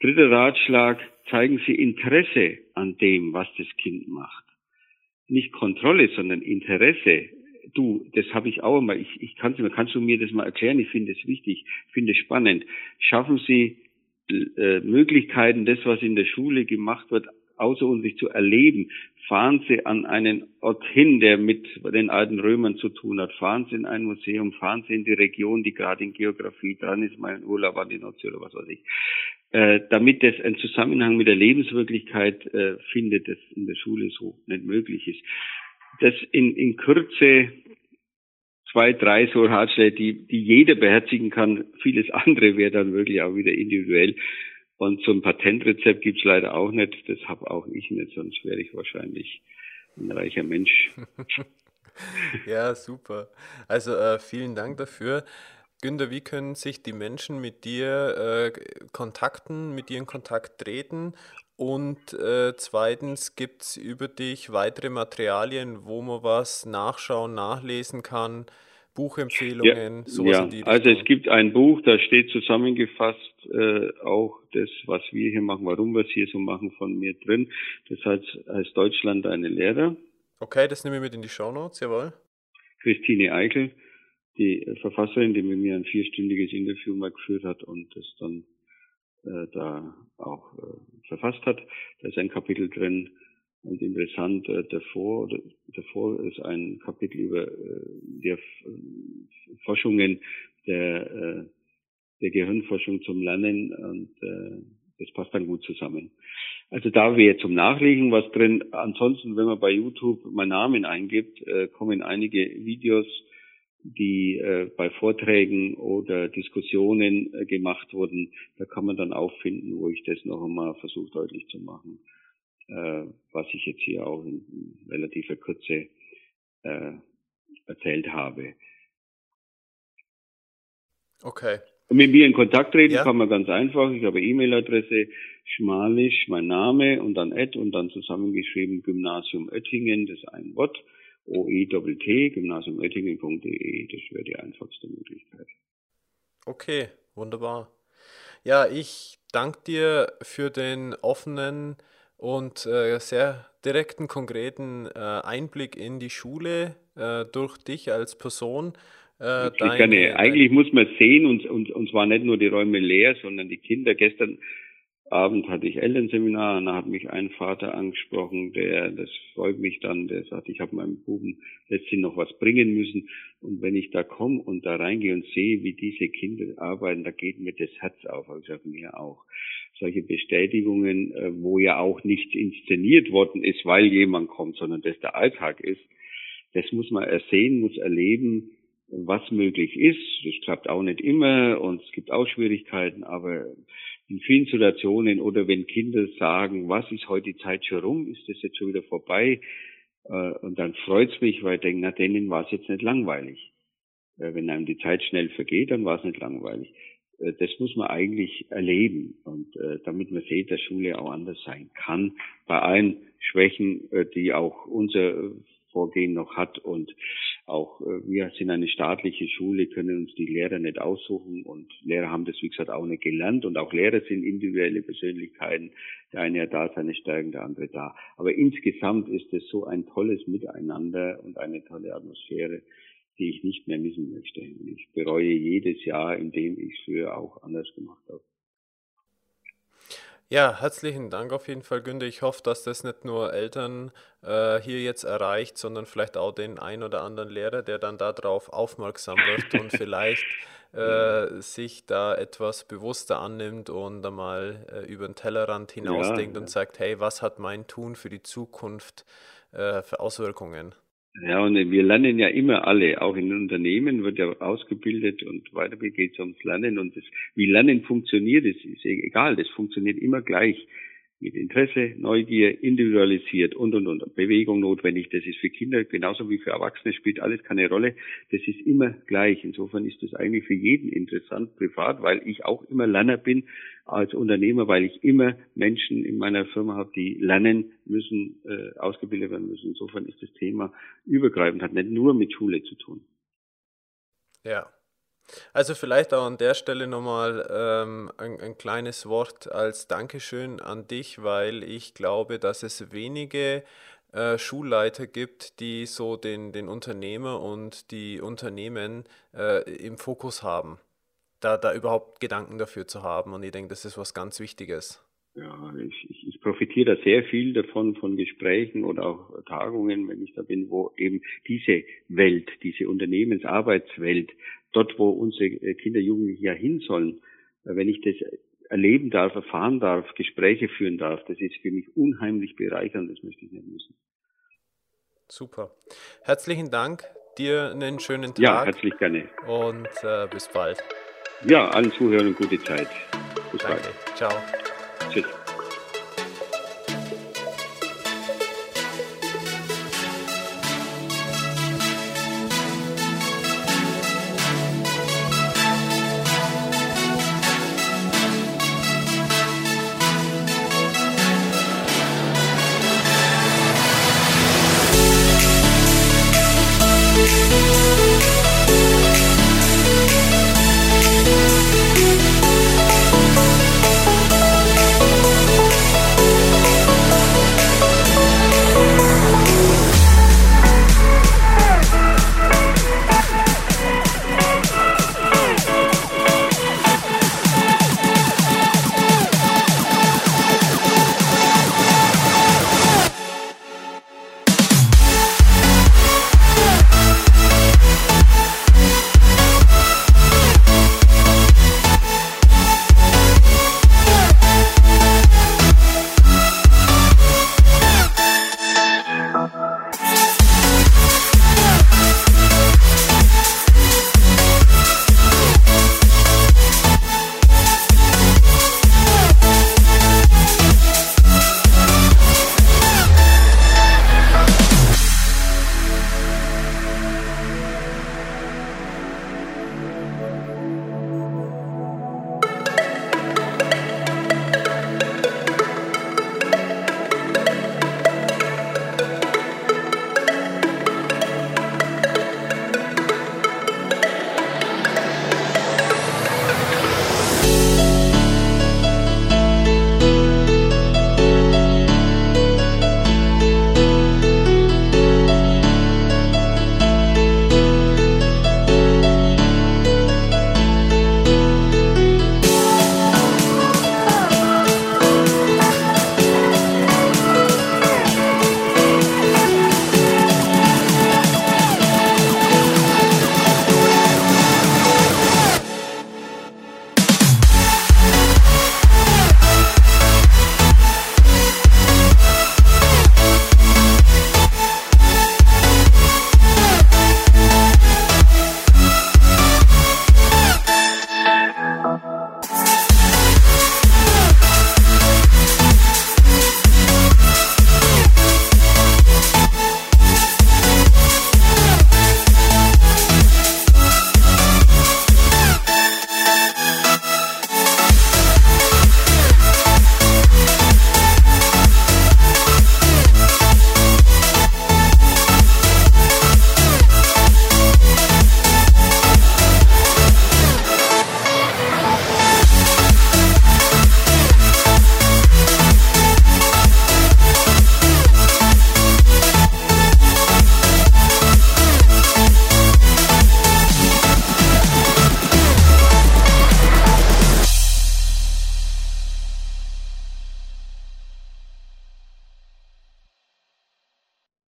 Dritter Ratschlag, zeigen Sie Interesse an dem, was das Kind macht. Nicht Kontrolle, sondern Interesse du, das habe ich auch immer, ich, ich kann es kannst du mir das mal erklären? Ich finde es wichtig, ich finde es spannend. Schaffen Sie äh, Möglichkeiten, das, was in der Schule gemacht wird, außer uns sich zu erleben. Fahren Sie an einen Ort hin, der mit den alten Römern zu tun hat. Fahren Sie in ein Museum, fahren Sie in die Region, die gerade in Geografie dran ist, mal in Urlaub an die Nordsee oder was weiß ich. Äh, damit das einen Zusammenhang mit der Lebenswirklichkeit äh, findet, das in der Schule so nicht möglich ist das in, in Kürze zwei, drei so Ratschläge, die, die jeder beherzigen kann. Vieles andere wäre dann wirklich auch wieder individuell. Und so ein Patentrezept gibt's leider auch nicht. Das habe auch ich nicht, sonst wäre ich wahrscheinlich ein reicher Mensch. ja, super. Also äh, vielen Dank dafür. Günter, wie können sich die Menschen mit dir äh, kontakten, mit dir in Kontakt treten? Und äh, zweitens, gibt es über dich weitere Materialien, wo man was nachschauen, nachlesen kann? Buchempfehlungen, ja, sowas ja. in die Richtung? Also es gibt ein Buch, da steht zusammengefasst äh, auch das, was wir hier machen, warum wir es hier so machen, von mir drin. Das heißt, heißt Deutschland eine Lehrer. Okay, das nehme ich mit in die Shownotes, jawohl. Christine Eichel die Verfasserin, die mit mir ein vierstündiges Interview mal geführt hat und das dann äh, da auch äh, verfasst hat. Da ist ein Kapitel drin und interessant äh, davor, davor ist ein Kapitel über äh, die äh, Forschungen der, äh, der Gehirnforschung zum Lernen und äh, das passt dann gut zusammen. Also da wäre zum Nachlesen was drin. Ansonsten, wenn man bei YouTube meinen Namen eingibt, äh, kommen einige Videos die äh, bei Vorträgen oder Diskussionen äh, gemacht wurden, da kann man dann auch finden, wo ich das noch einmal versuche deutlich zu machen, äh, was ich jetzt hier auch in, in relativer Kürze äh, erzählt habe. Okay. Und mit mir in Kontakt treten ja. kann man ganz einfach. Ich habe E-Mail-Adresse schmalisch, mein Name und dann Ed und dann zusammengeschrieben Gymnasium Oettingen, das ist ein Wort oe-t, gymnasiumoettingen.de, das wäre die einfachste Möglichkeit. Okay, wunderbar. Ja, ich danke dir für den offenen und äh, sehr direkten, konkreten äh, Einblick in die Schule äh, durch dich als Person. Äh, deine, Eigentlich muss man sehen, und, und, und zwar nicht nur die Räume leer, sondern die Kinder. Gestern Abend hatte ich Elternseminar und da hat mich ein Vater angesprochen, der, das freut mich dann, der sagt, ich habe meinem Buben letztlich noch was bringen müssen. Und wenn ich da komme und da reingehe und sehe, wie diese Kinder arbeiten, da geht mir das Herz auf. Also ich mir auch. Solche Bestätigungen, äh, wo ja auch nichts inszeniert worden ist, weil jemand kommt, sondern das der Alltag ist, das muss man ersehen, muss erleben, was möglich ist. Das klappt auch nicht immer und es gibt auch Schwierigkeiten, aber in vielen Situationen oder wenn Kinder sagen, was ist heute die Zeit schon rum, ist das jetzt schon wieder vorbei, äh, und dann freut's mich, weil ich denke, na, denen war es jetzt nicht langweilig. Äh, wenn einem die Zeit schnell vergeht, dann war es nicht langweilig. Äh, das muss man eigentlich erleben und damit man sieht, dass Schule auch anders sein kann. Bei allen Schwächen, die auch unser Vorgehen noch hat und auch äh, wir sind eine staatliche Schule, können uns die Lehrer nicht aussuchen und Lehrer haben das, wie gesagt, auch nicht gelernt und auch Lehrer sind individuelle Persönlichkeiten. Der eine hat da seine Stärken, der andere da. Aber insgesamt ist es so ein tolles Miteinander und eine tolle Atmosphäre, die ich nicht mehr missen möchte. Ich bereue jedes Jahr, in dem ich es früher auch anders gemacht habe. Ja, herzlichen Dank auf jeden Fall, Günter. Ich hoffe, dass das nicht nur Eltern äh, hier jetzt erreicht, sondern vielleicht auch den ein oder anderen Lehrer, der dann darauf aufmerksam wird und vielleicht äh, sich da etwas bewusster annimmt und einmal äh, über den Tellerrand hinausdenkt ja, und sagt, hey, was hat mein Tun für die Zukunft äh, für Auswirkungen? Ja, und wir lernen ja immer alle, auch in Unternehmen wird ja ausgebildet und weiter geht es ums Lernen und das, wie Lernen funktioniert, ist, ist egal, das funktioniert immer gleich mit Interesse, Neugier, individualisiert und, und, und. Bewegung notwendig. Das ist für Kinder genauso wie für Erwachsene spielt alles keine Rolle. Das ist immer gleich. Insofern ist das eigentlich für jeden interessant privat, weil ich auch immer Lerner bin als Unternehmer, weil ich immer Menschen in meiner Firma habe, die lernen müssen, äh, ausgebildet werden müssen. Insofern ist das Thema übergreifend, hat nicht nur mit Schule zu tun. Ja, also vielleicht auch an der Stelle nochmal ähm, ein, ein kleines Wort als Dankeschön an dich, weil ich glaube, dass es wenige äh, Schulleiter gibt, die so den, den Unternehmer und die Unternehmen äh, im Fokus haben. Da, da überhaupt Gedanken dafür zu haben. Und ich denke, das ist was ganz Wichtiges. Ja, ich, ich, ich profitiere da sehr viel davon, von Gesprächen oder auch Tagungen, wenn ich da bin, wo eben diese Welt, diese Unternehmensarbeitswelt dort, wo unsere Kinder, Jugendliche ja hin sollen, äh, wenn ich das erleben darf, erfahren darf, Gespräche führen darf, das ist für mich unheimlich bereichernd, das möchte ich nicht missen. Super. Herzlichen Dank, dir einen schönen Tag. Ja, herzlich gerne. Und äh, bis bald. Ja, allen Zuhörern gute Zeit. Bis Danke. bald. Ciao.